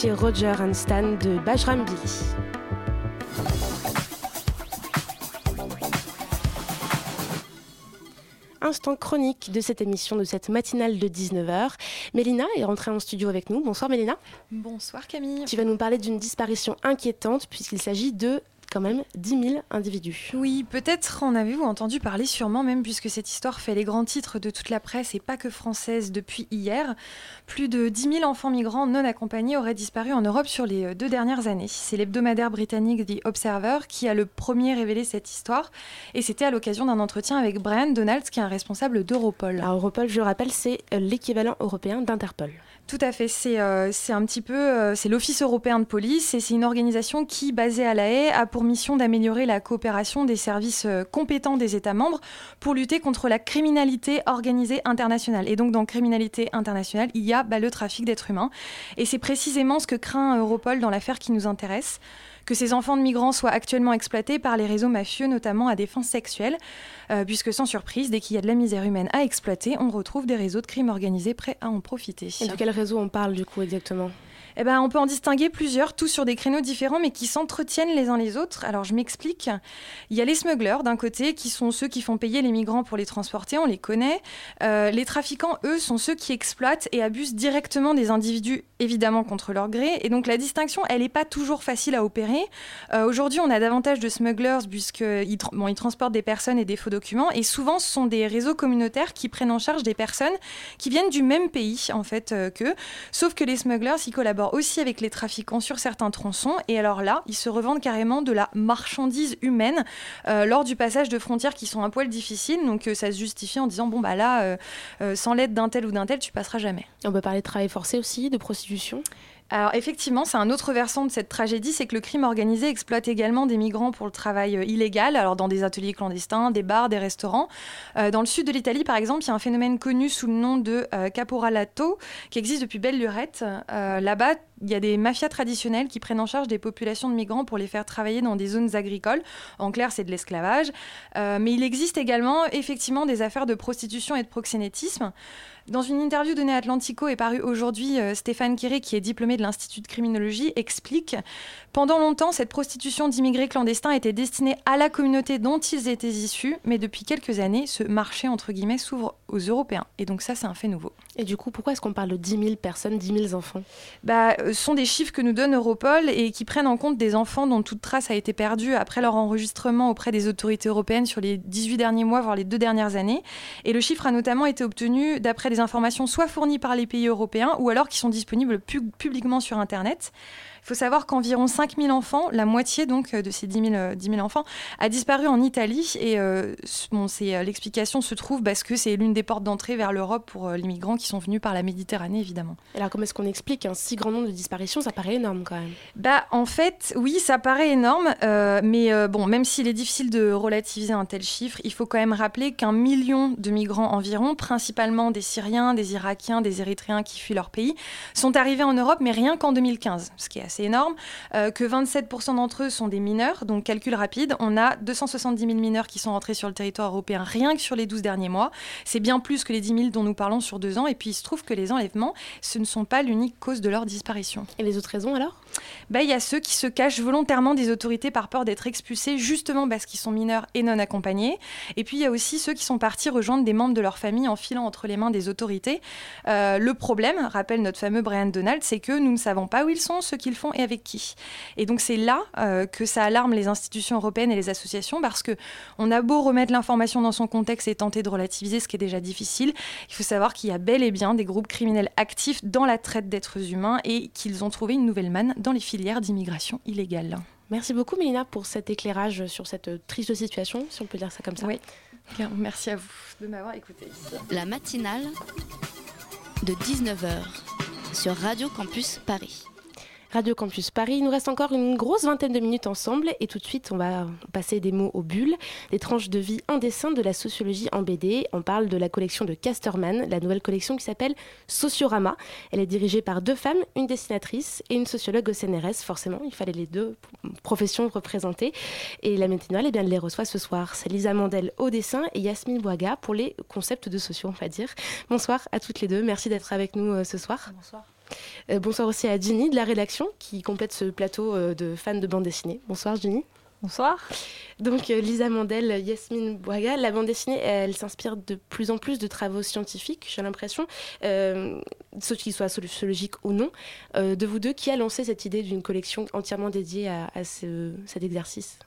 Roger and Stan de Bajram Billy. Instant chronique de cette émission, de cette matinale de 19h. Mélina est rentrée en studio avec nous. Bonsoir Mélina. Bonsoir Camille. Tu vas nous parler d'une disparition inquiétante puisqu'il s'agit de quand même 10 000 individus. Oui, peut-être en avez-vous entendu parler, sûrement même, puisque cette histoire fait les grands titres de toute la presse et pas que française depuis hier. Plus de 10 000 enfants migrants non accompagnés auraient disparu en Europe sur les deux dernières années. C'est l'hebdomadaire britannique The Observer qui a le premier révélé cette histoire, et c'était à l'occasion d'un entretien avec Brian Donalds, qui est un responsable d'Europol. Alors Europol, je le rappelle, c'est l'équivalent européen d'Interpol. Tout à fait. C'est euh, un petit peu euh, c'est l'Office européen de police et c'est une organisation qui, basée à La Haye, a pour mission d'améliorer la coopération des services euh, compétents des États membres pour lutter contre la criminalité organisée internationale. Et donc dans criminalité internationale, il y a bah, le trafic d'êtres humains. Et c'est précisément ce que craint Europol dans l'affaire qui nous intéresse que ces enfants de migrants soient actuellement exploités par les réseaux mafieux, notamment à des fins sexuelles, euh, puisque sans surprise, dès qu'il y a de la misère humaine à exploiter, on retrouve des réseaux de crimes organisés prêts à en profiter. Et de quel réseau on parle du coup exactement? Eh ben, on peut en distinguer plusieurs, tous sur des créneaux différents, mais qui s'entretiennent les uns les autres. Alors, je m'explique. Il y a les smugglers d'un côté, qui sont ceux qui font payer les migrants pour les transporter, on les connaît. Euh, les trafiquants, eux, sont ceux qui exploitent et abusent directement des individus, évidemment contre leur gré. Et donc, la distinction, elle n'est pas toujours facile à opérer. Euh, Aujourd'hui, on a davantage de smugglers, puisqu'ils bon, transportent des personnes et des faux documents. Et souvent, ce sont des réseaux communautaires qui prennent en charge des personnes qui viennent du même pays, en fait, euh, qu'eux. Sauf que les smugglers, ils collaborent aussi avec les trafiquants sur certains tronçons. Et alors là, ils se revendent carrément de la marchandise humaine euh, lors du passage de frontières qui sont un poil difficiles. Donc euh, ça se justifie en disant bon bah là, sans l'aide d'un tel ou d'un tel, tu passeras jamais. On peut parler de travail forcé aussi, de prostitution alors effectivement, c'est un autre versant de cette tragédie, c'est que le crime organisé exploite également des migrants pour le travail euh, illégal, alors dans des ateliers clandestins, des bars, des restaurants. Euh, dans le sud de l'Italie, par exemple, il y a un phénomène connu sous le nom de euh, caporalato qui existe depuis belle lurette. Là-bas, il y a des mafias traditionnelles qui prennent en charge des populations de migrants pour les faire travailler dans des zones agricoles. En clair, c'est de l'esclavage. Mais il existe également effectivement des affaires de prostitution et de proxénétisme. Dans une interview donnée à Atlantico et parue aujourd'hui, euh, Stéphane Kiré, qui est diplômé de l'Institut de criminologie, explique Pendant longtemps, cette prostitution d'immigrés clandestins était destinée à la communauté dont ils étaient issus, mais depuis quelques années, ce marché, entre guillemets, s'ouvre aux Européens. Et donc ça, c'est un fait nouveau. Et du coup, pourquoi est-ce qu'on parle de 10 000 personnes, 10 000 enfants? Bah, euh, Ce sont des chiffres que nous donne Europol et qui prennent en compte des enfants dont toute trace a été perdue après leur enregistrement auprès des autorités européennes sur les 18 derniers mois, voire les deux dernières années. Et le chiffre a notamment été obtenu d'après des informations soit fournies par les pays européens ou alors qui sont disponibles pu- publiquement sur Internet. Il faut savoir qu'environ 5000 enfants, la moitié donc euh, de ces 10 000, euh, 10 000 enfants, a disparu en Italie. Et euh, bon, c'est, euh, l'explication se trouve parce que c'est l'une des portes d'entrée vers l'Europe pour les migrants qui sont venus par la Méditerranée, évidemment. Alors comment est-ce qu'on explique un si grand nombre de disparitions? Ça paraît énorme quand même. Bah, en fait, oui, ça paraît énorme, euh, mais euh, bon, même s'il est difficile de relativiser un tel chiffre, il faut quand même rappeler qu'un million de migrants environ, principalement des Syriens, des Irakiens, des Érythréens qui fuient leur pays, sont arrivés en Europe, mais rien qu'en 2015, ce qui est assez énorme, euh, que 27% d'entre eux sont des mineurs, donc calcul rapide, on a 270 000 mineurs qui sont rentrés sur le territoire européen rien que sur les 12 derniers mois, c'est bien plus que les 10 000 dont nous parlons sur deux ans, et puis il se trouve que les enlèvements, ce ne sont pas l'unique cause de leur disparition. Et les autres raisons alors? Bah, il y a ceux qui se cachent volontairement des autorités par peur d'être expulsés justement parce qu'ils sont mineurs et non accompagnés. Et puis il y a aussi ceux qui sont partis rejoindre des membres de leur famille en filant entre les mains des autorités. Euh, le problème, rappelle notre fameux Brian Donald, c'est que nous ne savons pas où ils sont, ce qu'ils font et avec qui. Et donc c'est là euh, que ça alarme les institutions européennes et les associations parce que on a beau remettre l'information dans son contexte et tenter de relativiser ce qui est déjà difficile, il faut savoir qu'il y a bel et bien des groupes criminels actifs dans la traite d'êtres humains et qu'ils ont trouvé une nouvelle manne dans les filières d'immigration illégale. Merci beaucoup Mélina pour cet éclairage sur cette triste situation, si on peut dire ça comme ça. Oui, Bien, merci à vous de m'avoir écouté. La matinale de 19h sur Radio Campus Paris. Radio Campus Paris. Il nous reste encore une grosse vingtaine de minutes ensemble et tout de suite on va passer des mots aux bulles, des tranches de vie en dessin de la sociologie en BD. On parle de la collection de Casterman, la nouvelle collection qui s'appelle Sociorama. Elle est dirigée par deux femmes, une dessinatrice et une sociologue au CNRS. Forcément, il fallait les deux professions représentées. Et la matinale, eh bien, les reçoit ce soir. C'est Lisa Mandel au dessin et Yasmine Boiga pour les concepts de sociaux, on va dire. Bonsoir à toutes les deux. Merci d'être avec nous euh, ce soir. Bonsoir. Euh, bonsoir aussi à Ginny de la rédaction qui complète ce plateau euh, de fans de bande dessinée. Bonsoir Ginny. Bonsoir. Donc euh, Lisa Mandel, Yasmine Bouaga, la bande dessinée, elle, s'inspire de plus en plus de travaux scientifiques, j'ai l'impression, ceux qui soient sociologiques ou non. De vous deux, qui a lancé cette idée d'une collection entièrement dédiée à, à ce- cet exercice?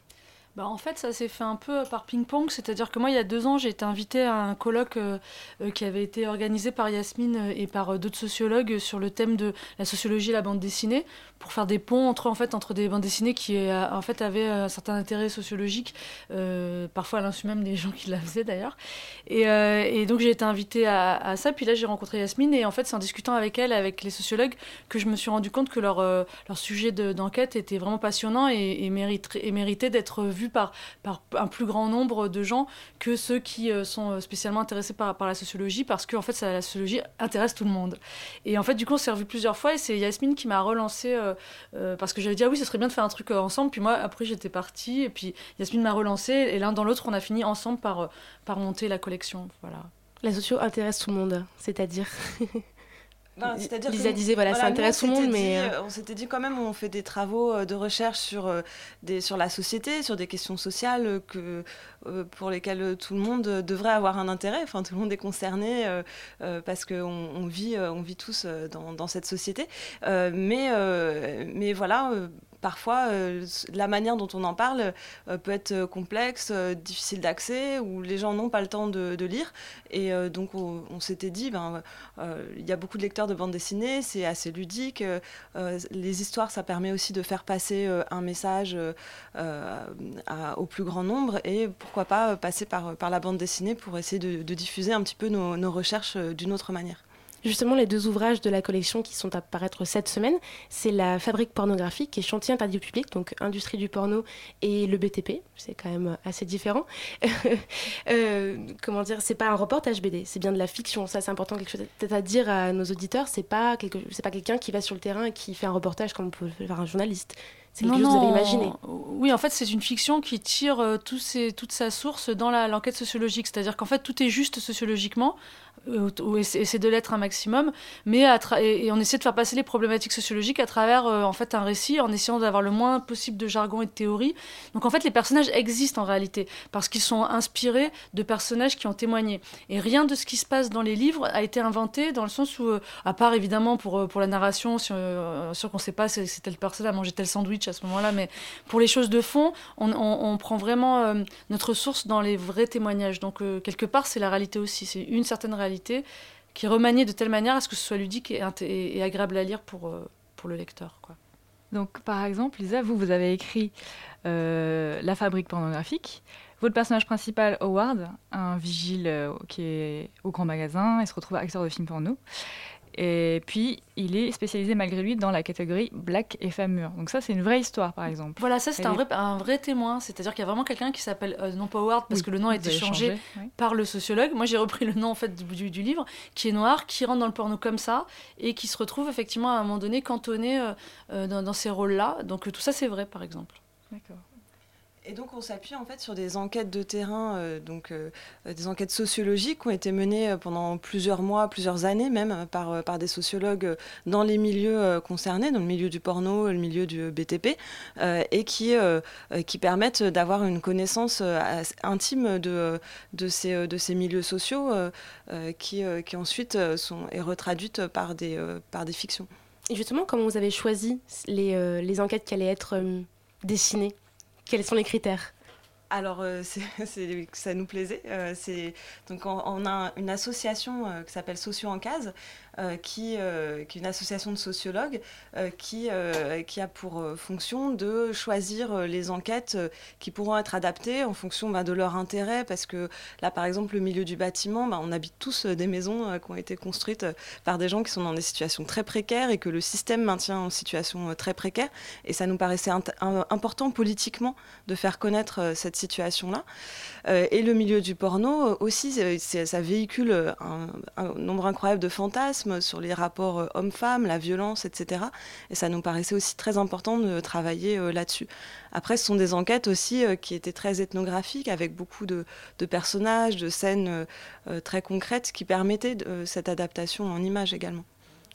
Bah, en fait, ça s'est fait un peu par ping-pong, c'est-à-dire que moi, il y a deux ans, j'ai été invitée à un colloque euh, euh, qui avait été organisé par Yasmine euh, et par euh, d'autres sociologues sur le thème de la sociologie et la bande dessinée, pour faire des ponts entre, en fait, entre des bandes dessinées qui euh, en fait, avaient un certain intérêt sociologique, euh, parfois à l'insu même des gens qui la faisaient d'ailleurs. Et, euh, donc, j'ai été invitée à, ça, puis là, j'ai rencontré Yasmine, et en fait, c'est en discutant avec elle, avec les sociologues, que je me suis rendu compte que leur, euh, leur sujet de- d'enquête était vraiment passionnant et, et, et méritait d'être vu par, par un plus grand nombre de gens que ceux qui euh, sont spécialement intéressés par, par la sociologie, parce que fait, la sociologie intéresse tout le monde. Et en fait, du coup, on s'est revu plusieurs fois, et c'est Yasmine qui m'a relancé, euh, euh, parce que j'avais dit, ah oui, ce serait bien de faire un truc euh, ensemble, puis moi, après, j'étais partie, et puis Yasmine m'a relancé, et l'un dans l'autre, on a fini ensemble par, par monter la collection. Voilà. La socio intéresse tout le monde, c'est-à-dire Ben, c'est-à-dire Lisa que- disait, voilà, ça intéresse on tout le monde, mais... dit, euh, euh, On s'était dit quand même, on fait des travaux euh, de recherche sur, des, sur la société, sur des questions sociales que, pour lesquelles tout le monde devrait avoir un intérêt, enfin tout le monde est concerné euh, parce qu'on on vit, on vit tous dans, dans cette société. Euh, mais, euh, mais voilà... Parfois, euh, la manière dont on en parle euh, peut être euh, complexe, difficile d'accès, ou les gens n'ont pas le temps de, lire. Et donc, on, s'était dit, ben, il y a beaucoup de lecteurs de bande dessinée, c'est assez ludique. les histoires, ça permet aussi de faire passer un message au plus grand nombre. Et pourquoi pas passer par, la bande dessinée pour essayer de, diffuser un petit peu nos, recherches d'une autre manière. Justement, les deux ouvrages de la collection qui sont à paraître cette semaine, c'est La Fabrique pornographique et Chantier interdit au public, donc Industrie du porno et le BTP. C'est quand même assez différent. Euh, comment dire C'est pas un reportage BD, c'est bien de la fiction. Ça, c'est important. Quelque chose peut-être à dire à nos auditeurs. C'est pas quelque... c'est pas quelqu'un qui va sur le terrain et qui fait un reportage comme peut le faire un journaliste. C'est quelque chose que vous avez imaginé. Oui, en fait, c'est une fiction qui tire euh, ses- toute sa source dans l'enquête sociologique. C'est-à-dire qu'en fait, tout est juste sociologiquement, euh, ou essa- essaie de l'être un maximum, mais et, et on essaie de faire passer les problématiques sociologiques à travers euh, en fait un récit, en essayant d'avoir le moins possible de jargon et de théorie. Donc en fait, les personnages existent en réalité parce qu'ils sont inspirés de personnages qui ont témoigné. Et rien de ce qui se passe dans les livres a été inventé dans le sens où, euh, à part évidemment pour, euh, la narration, sur, euh, qu'on ne sait pas si, si telle personne a mangé tel sandwich à ce moment-là, mais pour les choses de fond, on, prend vraiment euh, notre source dans les vrais témoignages. Donc euh, quelque part, c'est la réalité aussi. C'est une certaine réalité qui est de telle manière à ce que ce soit ludique et, agréable à lire pour, euh, pour le lecteur. Donc, par exemple, Lisa, vous, vous avez écrit euh, La fabrique pornographique. Votre personnage principal, Howard, un vigile euh, qui est au grand magasin et se retrouve acteur de films porno. Et puis, il est spécialisé malgré lui dans la catégorie black et femme mûre. Donc ça, c'est une vraie histoire, par exemple. Voilà, ça c'est un est- vrai, un vrai témoin. C'est-à-dire qu'il y a vraiment quelqu'un qui s'appelle, euh, non pas Howard, parce Oui, que le nom a été changé, changé, oui. par le sociologue. Moi j'ai repris le nom en fait du, livre, qui est noir, qui rentre dans le porno comme ça, et qui se retrouve effectivement à un moment donné cantonné euh, euh, dans, dans ces rôles-là. Donc tout ça c'est vrai par exemple. D'accord. Et donc on s'appuie en fait sur des enquêtes de terrain, euh, donc euh, euh, des enquêtes sociologiques qui ont été menées pendant plusieurs mois, plusieurs années même par, des sociologues dans les milieux concernés, dans le milieu du porno, le milieu du BTP, et qui, permettent d'avoir une connaissance intime de, ces, milieux sociaux qui, ensuite sont, est retraduite par des, fictions. Et justement, comment vous avez choisi les, enquêtes qui allaient être dessinées? Quels sont les critères? Alors, euh, ça nous plaisait. Euh, donc, on, a une association euh, qui s'appelle Socio en Case, qui, euh, qui est une association de sociologues euh, qui, euh, qui a pour euh, fonction de choisir euh, les enquêtes euh, qui pourront être adaptées en fonction bah, de leur intérêt. Parce que là, par exemple, le milieu du bâtiment, bah, on habite tous euh, des maisons euh, qui ont été construites euh, par des gens qui sont dans des situations très précaires et que le système maintient en situation euh, très précaire. Et ça nous paraissait important politiquement de faire connaître euh, cette situation-là. Euh, et le milieu du porno euh, aussi, ça véhicule euh, un nombre incroyable de fantasmes sur les rapports euh, hommes-femmes, la violence, etc. Et ça nous paraissait aussi très important de travailler euh, là-dessus. Après, ce sont des enquêtes aussi euh, qui étaient très ethnographiques, avec beaucoup de, de personnages, de scènes très concrètes qui permettaient de- cette adaptation en images également.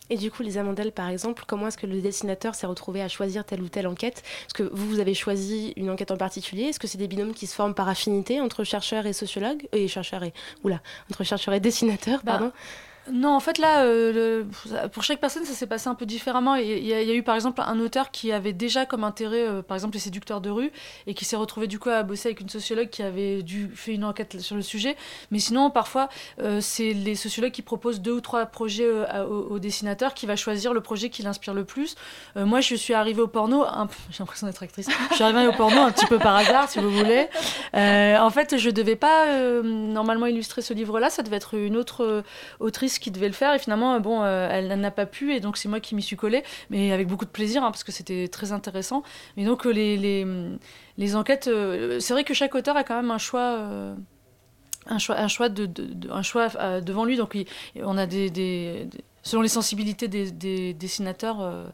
Et du coup, les Amandelles, par exemple, comment est-ce que le dessinateur s'est retrouvé à choisir telle ou telle enquête? Est-ce que vous, vous avez choisi une enquête en particulier Est-ce que c'est des binômes qui se forment par affinité entre chercheurs et sociologues? Et chercheurs et... Oula, entre chercheurs et dessinateurs, Bah, pardon Non, en fait, là, euh, pour chaque personne, ça s'est passé un peu différemment. Il y, a, eu, par exemple, un auteur qui avait déjà comme intérêt, euh, par exemple, les séducteurs de rue, et qui s'est retrouvé, du coup, à bosser avec une sociologue qui avait dû fait une enquête sur le sujet. Mais sinon, parfois, euh, c'est les sociologues qui proposent deux ou trois projets au, dessinateur qui va choisir le projet qui l'inspire le plus. Moi, je suis arrivée au porno, un j'ai l'impression d'être actrice, je suis arrivée au porno un petit peu par hasard, si vous voulez. En fait, je devais pas normalement illustrer ce livre-là, ça devait être une autre euh, qui devait le faire, et finalement, euh, bon, euh, elle n'a pas pu, et donc c'est moi qui m'y suis collée, mais avec beaucoup de plaisir, hein, parce que c'était très intéressant. Mais donc, euh, les, les, enquêtes, c'est vrai que chaque auteur a quand même un choix. un choix, un choix, devant lui. Donc, on a des, selon les sensibilités des, des dessinateurs,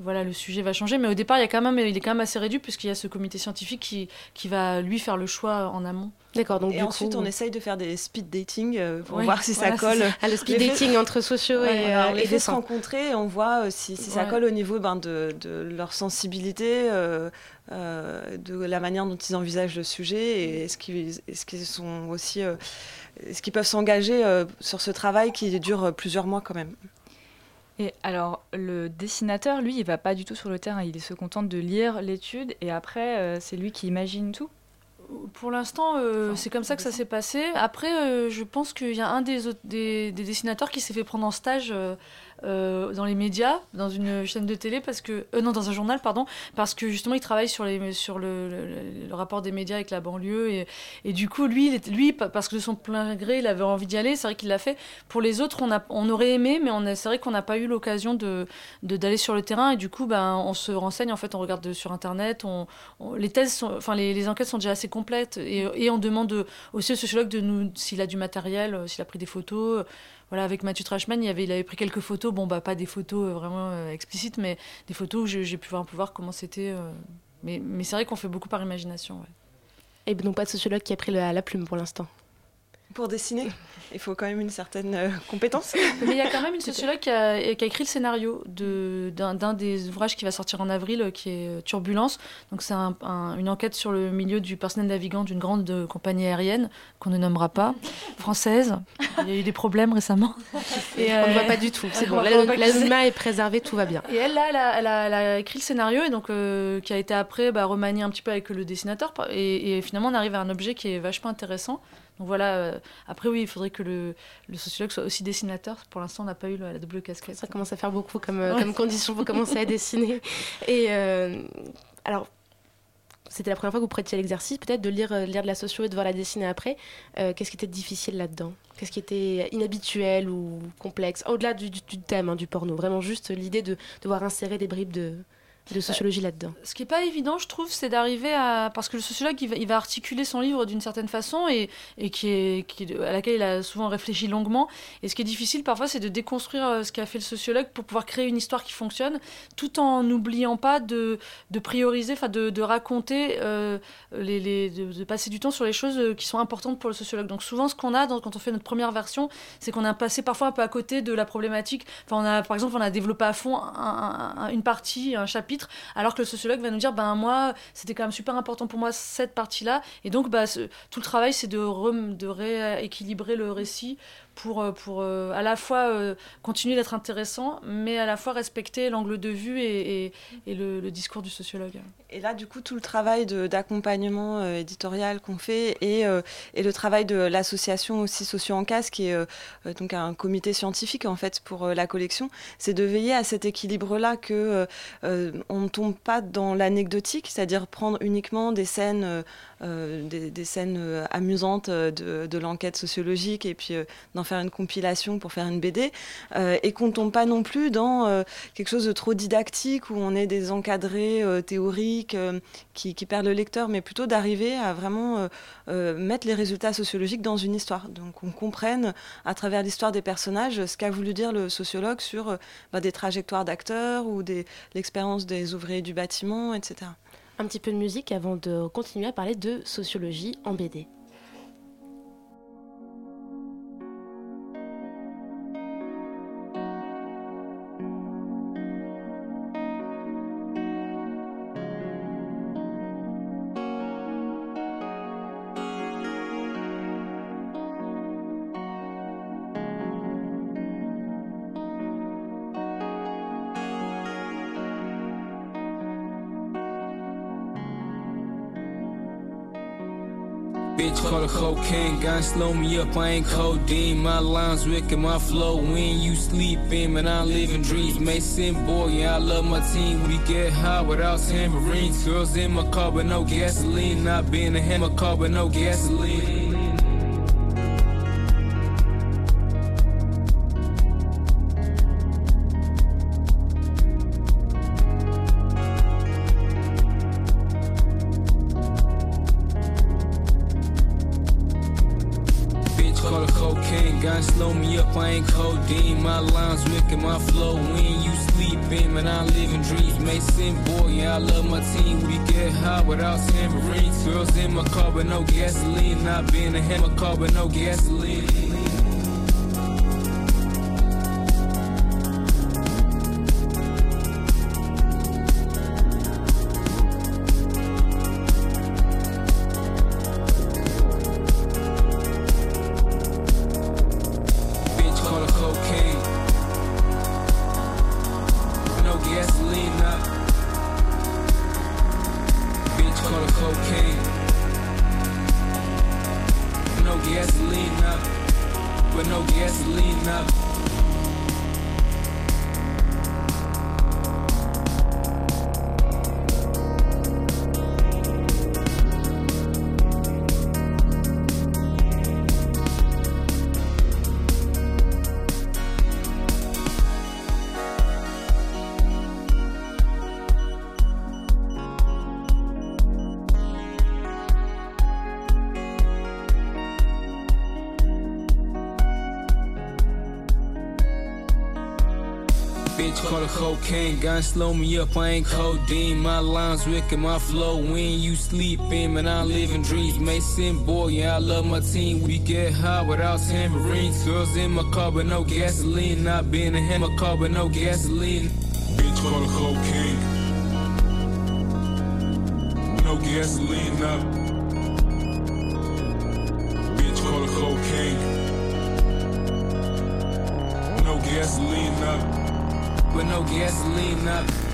voilà, le sujet va changer. Mais au départ, il, y a quand même, il est quand même assez réduit puisqu'il y a ce comité scientifique qui, qui va lui faire le choix en amont. D'accord, donc Et du ensuite, coup... on essaye de faire des speed dating euh, pour Ouais, voir si voilà, ça colle. Ah, le speed Les dating entre sociaux et, voilà, euh, on les et fait se rencontrer et on voit euh, si, ça colle au niveau ben, de, de leur sensibilité, euh, euh, de la manière dont ils envisagent le sujet et est-ce qu'ils est-ce qu'ils sont aussi. euh, est-ce qu'ils peuvent s'engager euh, sur ce travail qui dure euh, plusieurs mois quand même Et alors, le dessinateur, lui, il va pas du tout sur le terrain. Il se contente de lire l'étude et après, euh, c'est lui qui imagine tout. Pour l'instant, euh, c'est comme ça que ça s'est passé. Après, euh, je pense qu'il y a un des, autres- des, des dessinateurs qui s'est fait prendre en stage euh, dans les médias, dans une chaîne de télé, parce que euh, non, dans un journal, pardon, parce que justement, il travaille sur, le, rapport des médias avec la banlieue. Et, du coup, lui, parce que de son plein gré, il avait envie d'y aller. C'est vrai qu'il l'a fait. Pour les autres, on, aurait aimé, mais c'est vrai qu'on n'a pas eu l'occasion d'aller sur le terrain. Et du coup, ben, on se renseigne. En fait, on regarde de- sur Internet. Les enquêtes sont déjà assez complètes. Et, on demande de- aussi au sociologue s'il a du matériel, euh, s'il a pris des photos. Voilà, avec Mathieu Trashman, il, avait, il avait pris quelques photos. Bon, bah, pas des photos euh, vraiment euh, explicites, mais des photos où j'ai pu voir, voir comment c'était. euh. Mais, c'est vrai qu'on fait beaucoup par imagination. Et donc pas de sociologue qui a pris la plume pour l'instant. Pour dessiner, il faut quand même une certaine euh, compétence. Mais il y a quand même une sociologue qui a, qui a écrit le scénario de- d'un des ouvrages qui va sortir en avril, euh, qui est euh, Turbulence. Donc c'est un- un- une enquête sur le milieu du personnel navigant d'une grande euh, compagnie aérienne qu'on ne nommera pas, française. Il y a eu des problèmes récemment. Et, On ne euh, voit pas du tout. C'est on bon, l'anonymat est préservé, tout va bien. Et elle, là, elle a, elle a- elle a écrit le scénario et donc euh, qui a été après bah, remanié un petit peu avec le dessinateur. Et, et finalement, on arrive à un objet qui est vachement intéressant. Donc voilà, euh, après oui, il faudrait que le, le sociologue soit aussi dessinateur. Pour l'instant, on n'a pas eu la, la double casquette. Ça commence à faire beaucoup comme, euh, Ouais. comme condition pour commencer à dessiner. Et euh, alors, c'était la première fois que vous prêtiez l'exercice, peut-être de lire, lire de la socio et de voir la dessiner après. Euh, Qu'est-ce qui était difficile là-dedans? Qu'est-ce qui était inhabituel ou complexe? Au-delà du, du- du thème, hein, du porno, vraiment juste l'idée de devoir insérer des bribes de, de sociologie là-dedans. Ce qui est pas évident, je trouve, c'est d'arriver à parce que le sociologue il va, il va articuler son livre d'une certaine façon et, et qui est, qui est- à laquelle il a souvent réfléchi longuement. Et ce qui est difficile parfois, c'est de déconstruire euh, ce qu'a fait le sociologue pour pouvoir créer une histoire qui fonctionne, tout en n'oubliant pas de, de prioriser, enfin de, de raconter, euh, les, les- de, de passer du temps sur les choses qui sont importantes pour le sociologue. Donc souvent, ce qu'on a dans- quand on fait notre première version, c'est qu'on a passé parfois un peu à côté de la problématique. Enfin, on a, par exemple, on a développé à fond un- un- une partie, un chapitre alors que le sociologue va nous dire ben moi c'était quand même super important pour moi cette partie là et donc bah, tout le travail c'est de, de rééquilibrer le récit pour, euh, pour euh, à la fois euh, continuer d'être intéressant mais à la fois respecter l'angle de vue et, et- le, discours du sociologue. Et là, du coup, tout le travail d'accompagnement éditorial qu'on fait et, et le travail de l'association aussi Socio en Casse, qui est donc un comité scientifique en fait pour la collection, c'est de veiller à cet équilibre-là que on ne tombe pas dans l'anecdotique, c'est-à-dire prendre uniquement des scènes, des, des scènes euh, amusantes euh, de, l'enquête sociologique et puis euh, d'en faire une compilation pour faire une BD, euh, et qu'on tombe pas non plus dans euh, quelque chose de trop didactique où on est des encadrés euh, théoriques euh, qui, perdent le lecteur, mais plutôt d'arriver à vraiment euh, euh, mettre les résultats sociologiques dans une histoire. Donc on comprenne à travers l'histoire des personnages ce qu'a voulu dire le sociologue sur euh, bah, des trajectoires d'acteurs ou l'expérience des ouvriers du bâtiment, etc. Un petit peu de musique avant de continuer à parler de sociologie en BD. Cocaine, gun slow me up, I ain't codeine. My lines wicked, my flow when you sleeping, man, I live in dreams. Mason boy, yeah, I love my team. We get high without tambourines. Girls in my car, but no gasoline. Not being a hammer car, but no gasoline. But no gasoline, not. Cocaine, gun slow me up, I ain't codeine. My lines wicked, my flow when you sleeping, man, I live in dreams. Mason boy, yeah, I love my team. We get high without tambourines. Girls in my car, but no gasoline. Not being a hammer car, but no gasoline. Bitch call it cocaine. No gasoline, not. Bitch call it cocaine. No gasoline, not. But no gasoline, not.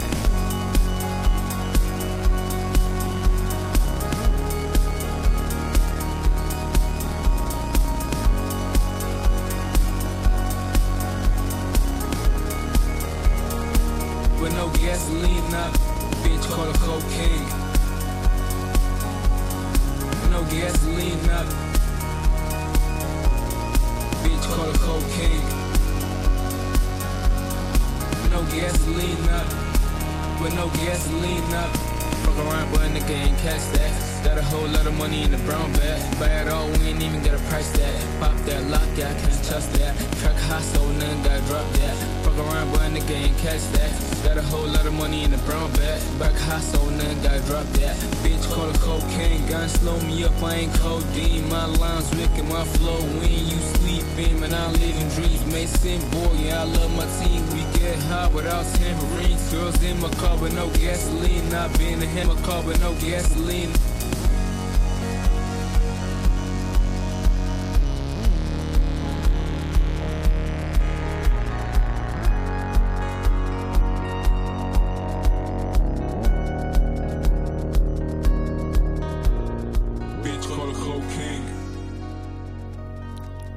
Got a whole lot of money in the brown bag. Back high, so none got drop that. Bitch call it cocaine, gun slow me up, I ain't codeine. My lines wicked, my flow when you sleeping, man, I live in dreams. Mason boy, yeah, I love my team. We get high without tambourines. Girls in my car, but no gasoline. Not being a hammer car, but no gasoline.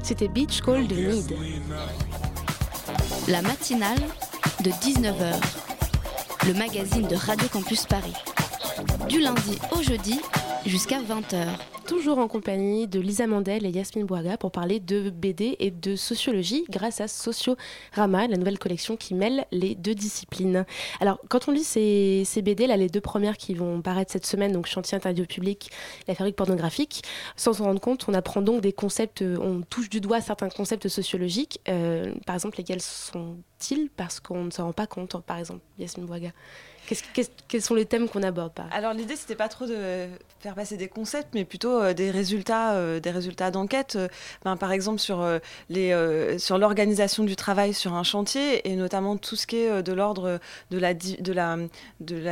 C'était Beach Call de Need. La matinale de 19h. Le magazine de Radio Campus Paris. Du lundi au jeudi jusqu'à 20h. Toujours en compagnie de Lisa Mandel et Yasmine Bouaga pour parler de BD et de sociologie grâce à Sociorama, la nouvelle collection qui mêle les deux disciplines. Alors, quand on lit ces, BD, là, les deux premières qui vont paraître cette semaine, donc Chantier interdit au public, La fabrique pornographique, sans s'en rendre compte, on apprend donc des concepts, on touche du doigt certains concepts sociologiques. Euh, par exemple, lesquels sont-ils? Parce qu'on ne s'en rend pas compte, par exemple, Yasmine Bouaga. Quels sont les thèmes qu'on aborde par Alors l'idée c'était pas trop de faire passer des concepts, mais plutôt euh, des résultats, euh, des résultats d'enquête. euh, ben, par exemple sur l'organisation du travail sur un chantier et notamment tout ce qui est de l'ordre de la,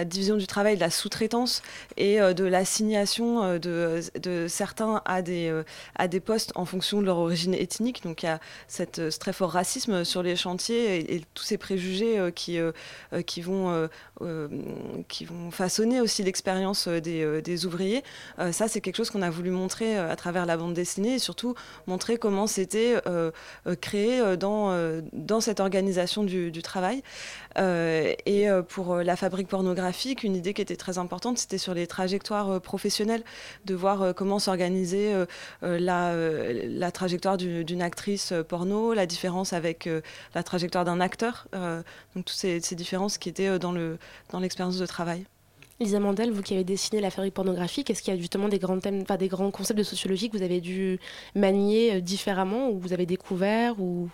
division du travail, de la sous-traitance et de l'assignation de, certains à des postes en fonction de leur origine ethnique. Donc il y a ce très fort racisme sur les chantiers et, tous ces préjugés qui vont qui vont façonner aussi l'expérience des, des, ouvriers. ça, c'est quelque chose qu'on a voulu montrer à travers la bande dessinée et surtout montrer comment c'était créé dans, dans cette organisation du, travail. et pour la fabrique pornographique, une idée qui était très importante, c'était sur les trajectoires professionnelles, de voir comment s'organiser la trajectoire d'une actrice porno, la différence avec la trajectoire d'un acteur. Donc toutes ces, ces, différences qui étaient dans l'expérience de travail. Lisa Mandel, vous qui avez dessiné la fabrique pornographique, est-ce qu'il y a justement des grands thèmes, enfin des grands concepts de sociologie que vous avez dû manier différemment ou vous avez découvert ou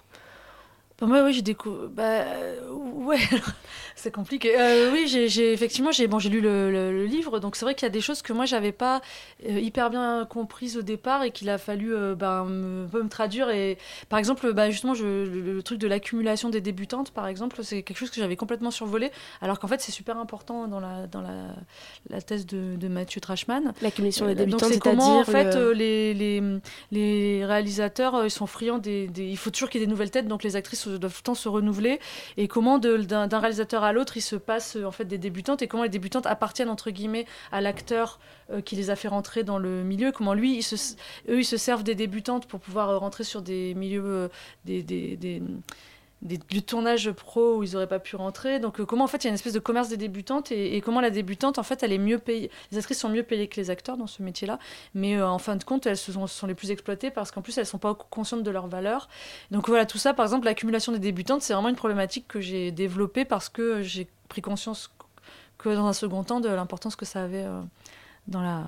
bah, moi, oui, j'ai découvert. Bah, ouais, c'est compliqué. Euh, oui, j'ai effectivement, j'ai bon, lu le, le, livre, donc c'est vrai qu'il y a des choses que moi, j'avais pas euh, hyper bien comprises au départ et qu'il a fallu euh, bah, me, me, traduire. Et, par exemple, bah, justement, je, le, truc de l'accumulation des débutantes, par exemple, c'est quelque chose que j'avais complètement survolé, alors qu'en fait, c'est super important dans la, dans la, la thèse de, de Mathieu Trashman. L'accumulation des débutantes, c'est comment, en fait, les, les, les, réalisateurs, ils sont friands des, des... Il faut toujours qu'il y ait des nouvelles têtes, donc les actrices doivent temps se renouveler et comment d'un réalisateur à l'autre il se passe en fait des débutantes et comment les débutantes appartiennent entre guillemets à l'acteur euh, qui les a fait rentrer dans le milieu. Comment lui se, eux ils se servent des débutantes pour pouvoir euh, rentrer sur des milieux euh, des des, du tournage pro où ils n'auraient pas pu rentrer. Donc euh, comment en fait il y a une espèce de commerce des débutantes et, comment la débutante en fait elle est mieux payée. Les actrices sont mieux payées que les acteurs dans ce métier-là, mais euh, en fin de compte elles sont, les plus exploitées parce qu'en plus elles sont pas conscientes de leur valeur. Donc voilà tout ça par exemple l'accumulation des débutantes c'est vraiment une problématique que j'ai développée parce que j'ai pris conscience que dans un second temps de l'importance que ça avait euh, dans la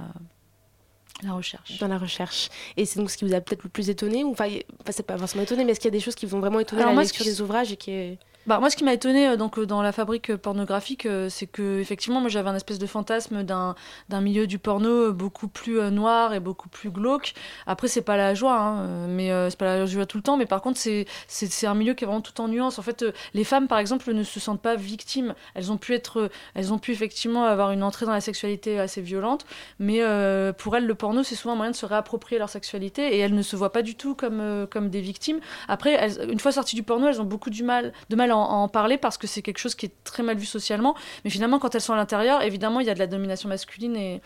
la recherche. Dans la recherche. Et c'est donc ce qui vous a peut-être le plus étonné, ou enfin, c'est pas forcément étonné, mais est-ce qu'il y a des choses qui vous ont vraiment étonné dans la lecture des ouvrages et qui est... Bah, moi, ce qui m'a étonné euh, donc, euh, dans la fabrique euh, pornographique, c'est que effectivement, moi, j'avais un espèce de fantasme d'un, milieu du porno beaucoup plus noir et beaucoup plus glauque. Après, c'est pas la joie, hein, mais c'est pas la joie tout le temps. Mais par contre, c'est, c'est, un milieu qui est vraiment tout en nuances. En fait, les femmes, par exemple, ne se sentent pas victimes. Elles ont pu être, elles ont pu effectivement avoir une entrée dans la sexualité assez violente, mais pour elles, le porno, c'est souvent un moyen de se réapproprier leur sexualité et elles ne se voient pas du tout comme, comme des victimes. Après, une fois sorties du porno, elles ont beaucoup du mal, de mal en, parler parce que c'est quelque chose qui est très mal vu socialement. Mais finalement, quand elles sont à l'intérieur, évidemment, il y a de la domination masculine et,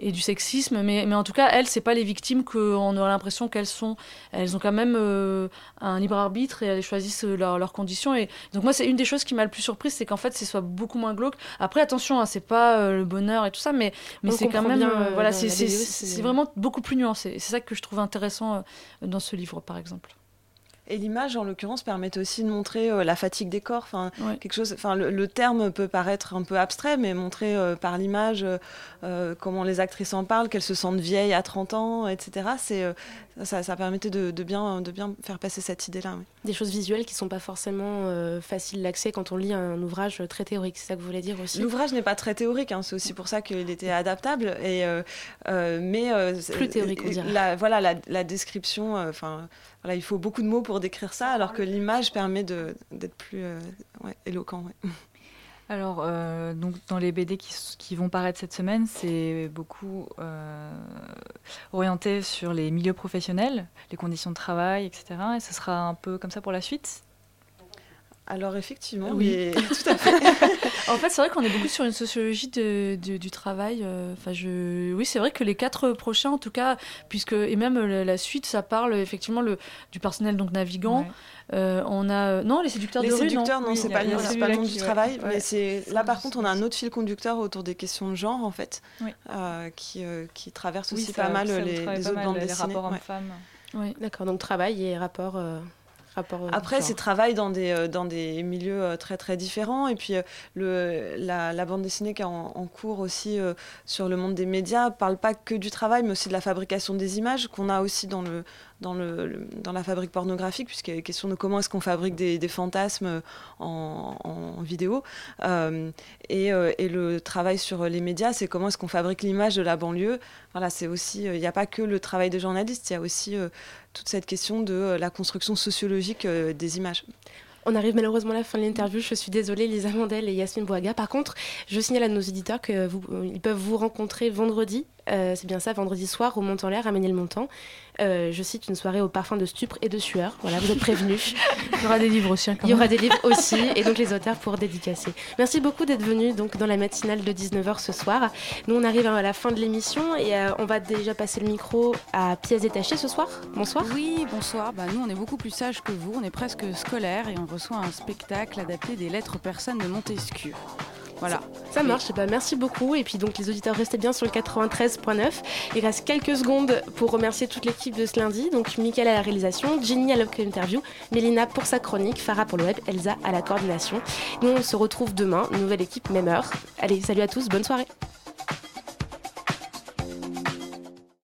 et du sexisme. Mais, mais en tout cas, elles, c'est pas les victimes qu'on aurait l'impression qu'elles sont. Elles ont quand même euh, un libre arbitre et elles choisissent leurs conditions. Et donc moi, c'est une des choses qui m'a le plus surprise, c'est qu'en fait, c'est soit beaucoup moins glauque. Après, attention, hein, c'est pas euh, le bonheur et tout ça, mais, mais c'est quand même, euh, voilà, c'est vraiment beaucoup plus nuancé. C'est ça que je trouve intéressant dans ce livre, par exemple. Et l'image, en l'occurrence, permet aussi de montrer euh, la fatigue des corps. Enfin, quelque chose. Enfin, le, terme peut paraître un peu abstrait, mais montrer euh, par l'image euh, comment les actrices en parlent, qu'elles se sentent vieilles à 30 ans, etc. C'est ça, ça, permettait de, bien, de bien faire passer cette idée-là. Des choses visuelles qui sont pas forcément faciles d'accès quand on lit un ouvrage très théorique. C'est ça que vous voulez dire aussi? L'ouvrage n'est pas très théorique. Hein, c'est aussi pour ça qu'il était adaptable. Et mais plus théorique, on dirait. La, voilà la, la description. Enfin il faut beaucoup de mots pour décrire ça, alors que l'image permet d'être plus euh, éloquent. Alors, euh, donc dans les BD qui, vont paraître cette semaine, c'est beaucoup euh, orienté sur les milieux professionnels, les conditions de travail, etc. Et ce sera un peu comme ça pour la suite? Alors effectivement, oui, tout à fait. en fait, c'est vrai qu'on est beaucoup sur une sociologie de, du travail. Euh, enfin, je, oui, c'est vrai que les quatre prochains, en tout cas, puisque et même la suite, ça parle effectivement le, du personnel donc navigant. Euh, on a non les séducteurs les de séducteurs, rue, non, c'est pas, pas le nom du travail, mais c'est là par contre on a un autre fil conducteur autour des questions de genre en fait, euh, qui, qui traverse aussi pas mal les, les autres bandes dessinées. rapports hommes-femmes. Oui, d'accord. Donc travail et rapport. Après, c'est travail dans des, euh, dans des milieux euh, très très différents. Et puis, euh, le, la, bande dessinée qui est en, cours aussi sur le monde des médias parle pas que du travail, mais aussi de la fabrication des images qu'on a aussi dans, le, dans, la fabrique pornographique, puisqu'il est question de comment est-ce qu'on fabrique des, des, fantasmes en, vidéo. et, et, le travail sur les médias, c'est comment est-ce qu'on fabrique l'image de la banlieue. Voilà, c'est aussi, il n'y a pas que le travail de journaliste, il y a aussi toute cette question de euh, la construction sociologique euh, des images. On arrive malheureusement à la fin de l'interview. Je suis désolée, Lisa Mandel et Yasmine Bouaga. Par contre, je signale à nos éditeurs qu'ils euh, peuvent vous rencontrer vendredi Euh, c'est bien ça, vendredi soir au Mont en l'air à Ménilmontant. Euh, je cite une soirée au parfum de stupre et de sueur. Voilà, vous êtes prévenus. Il y aura des livres aussi. hein, quand Il y aura des livres aussi, et donc les auteurs pour dédicacer. Merci beaucoup d'être venus donc, dans la matinale de 19h ce soir. Nous, on arrive à la fin de l'émission et euh, on va déjà passer le micro à pièces détachées ce soir. Bonsoir. Oui, bonsoir. Bah, nous, on est beaucoup plus sages que vous. On est presque scolaire et on reçoit un spectacle adapté des lettres persanes de Montesquieu. Voilà. Ça marche, eh ben, merci beaucoup. Et puis donc les auditeurs, restez bien sur le 93.9. Il reste quelques secondes pour remercier toute l'équipe de ce lundi. Donc Mickaël à la réalisation, Jenny à l'interview, Mélina pour sa chronique, Farah pour le web, Elsa à la coordination. Nous on se retrouve demain, nouvelle équipe, même heure. Allez, salut à tous, bonne soirée.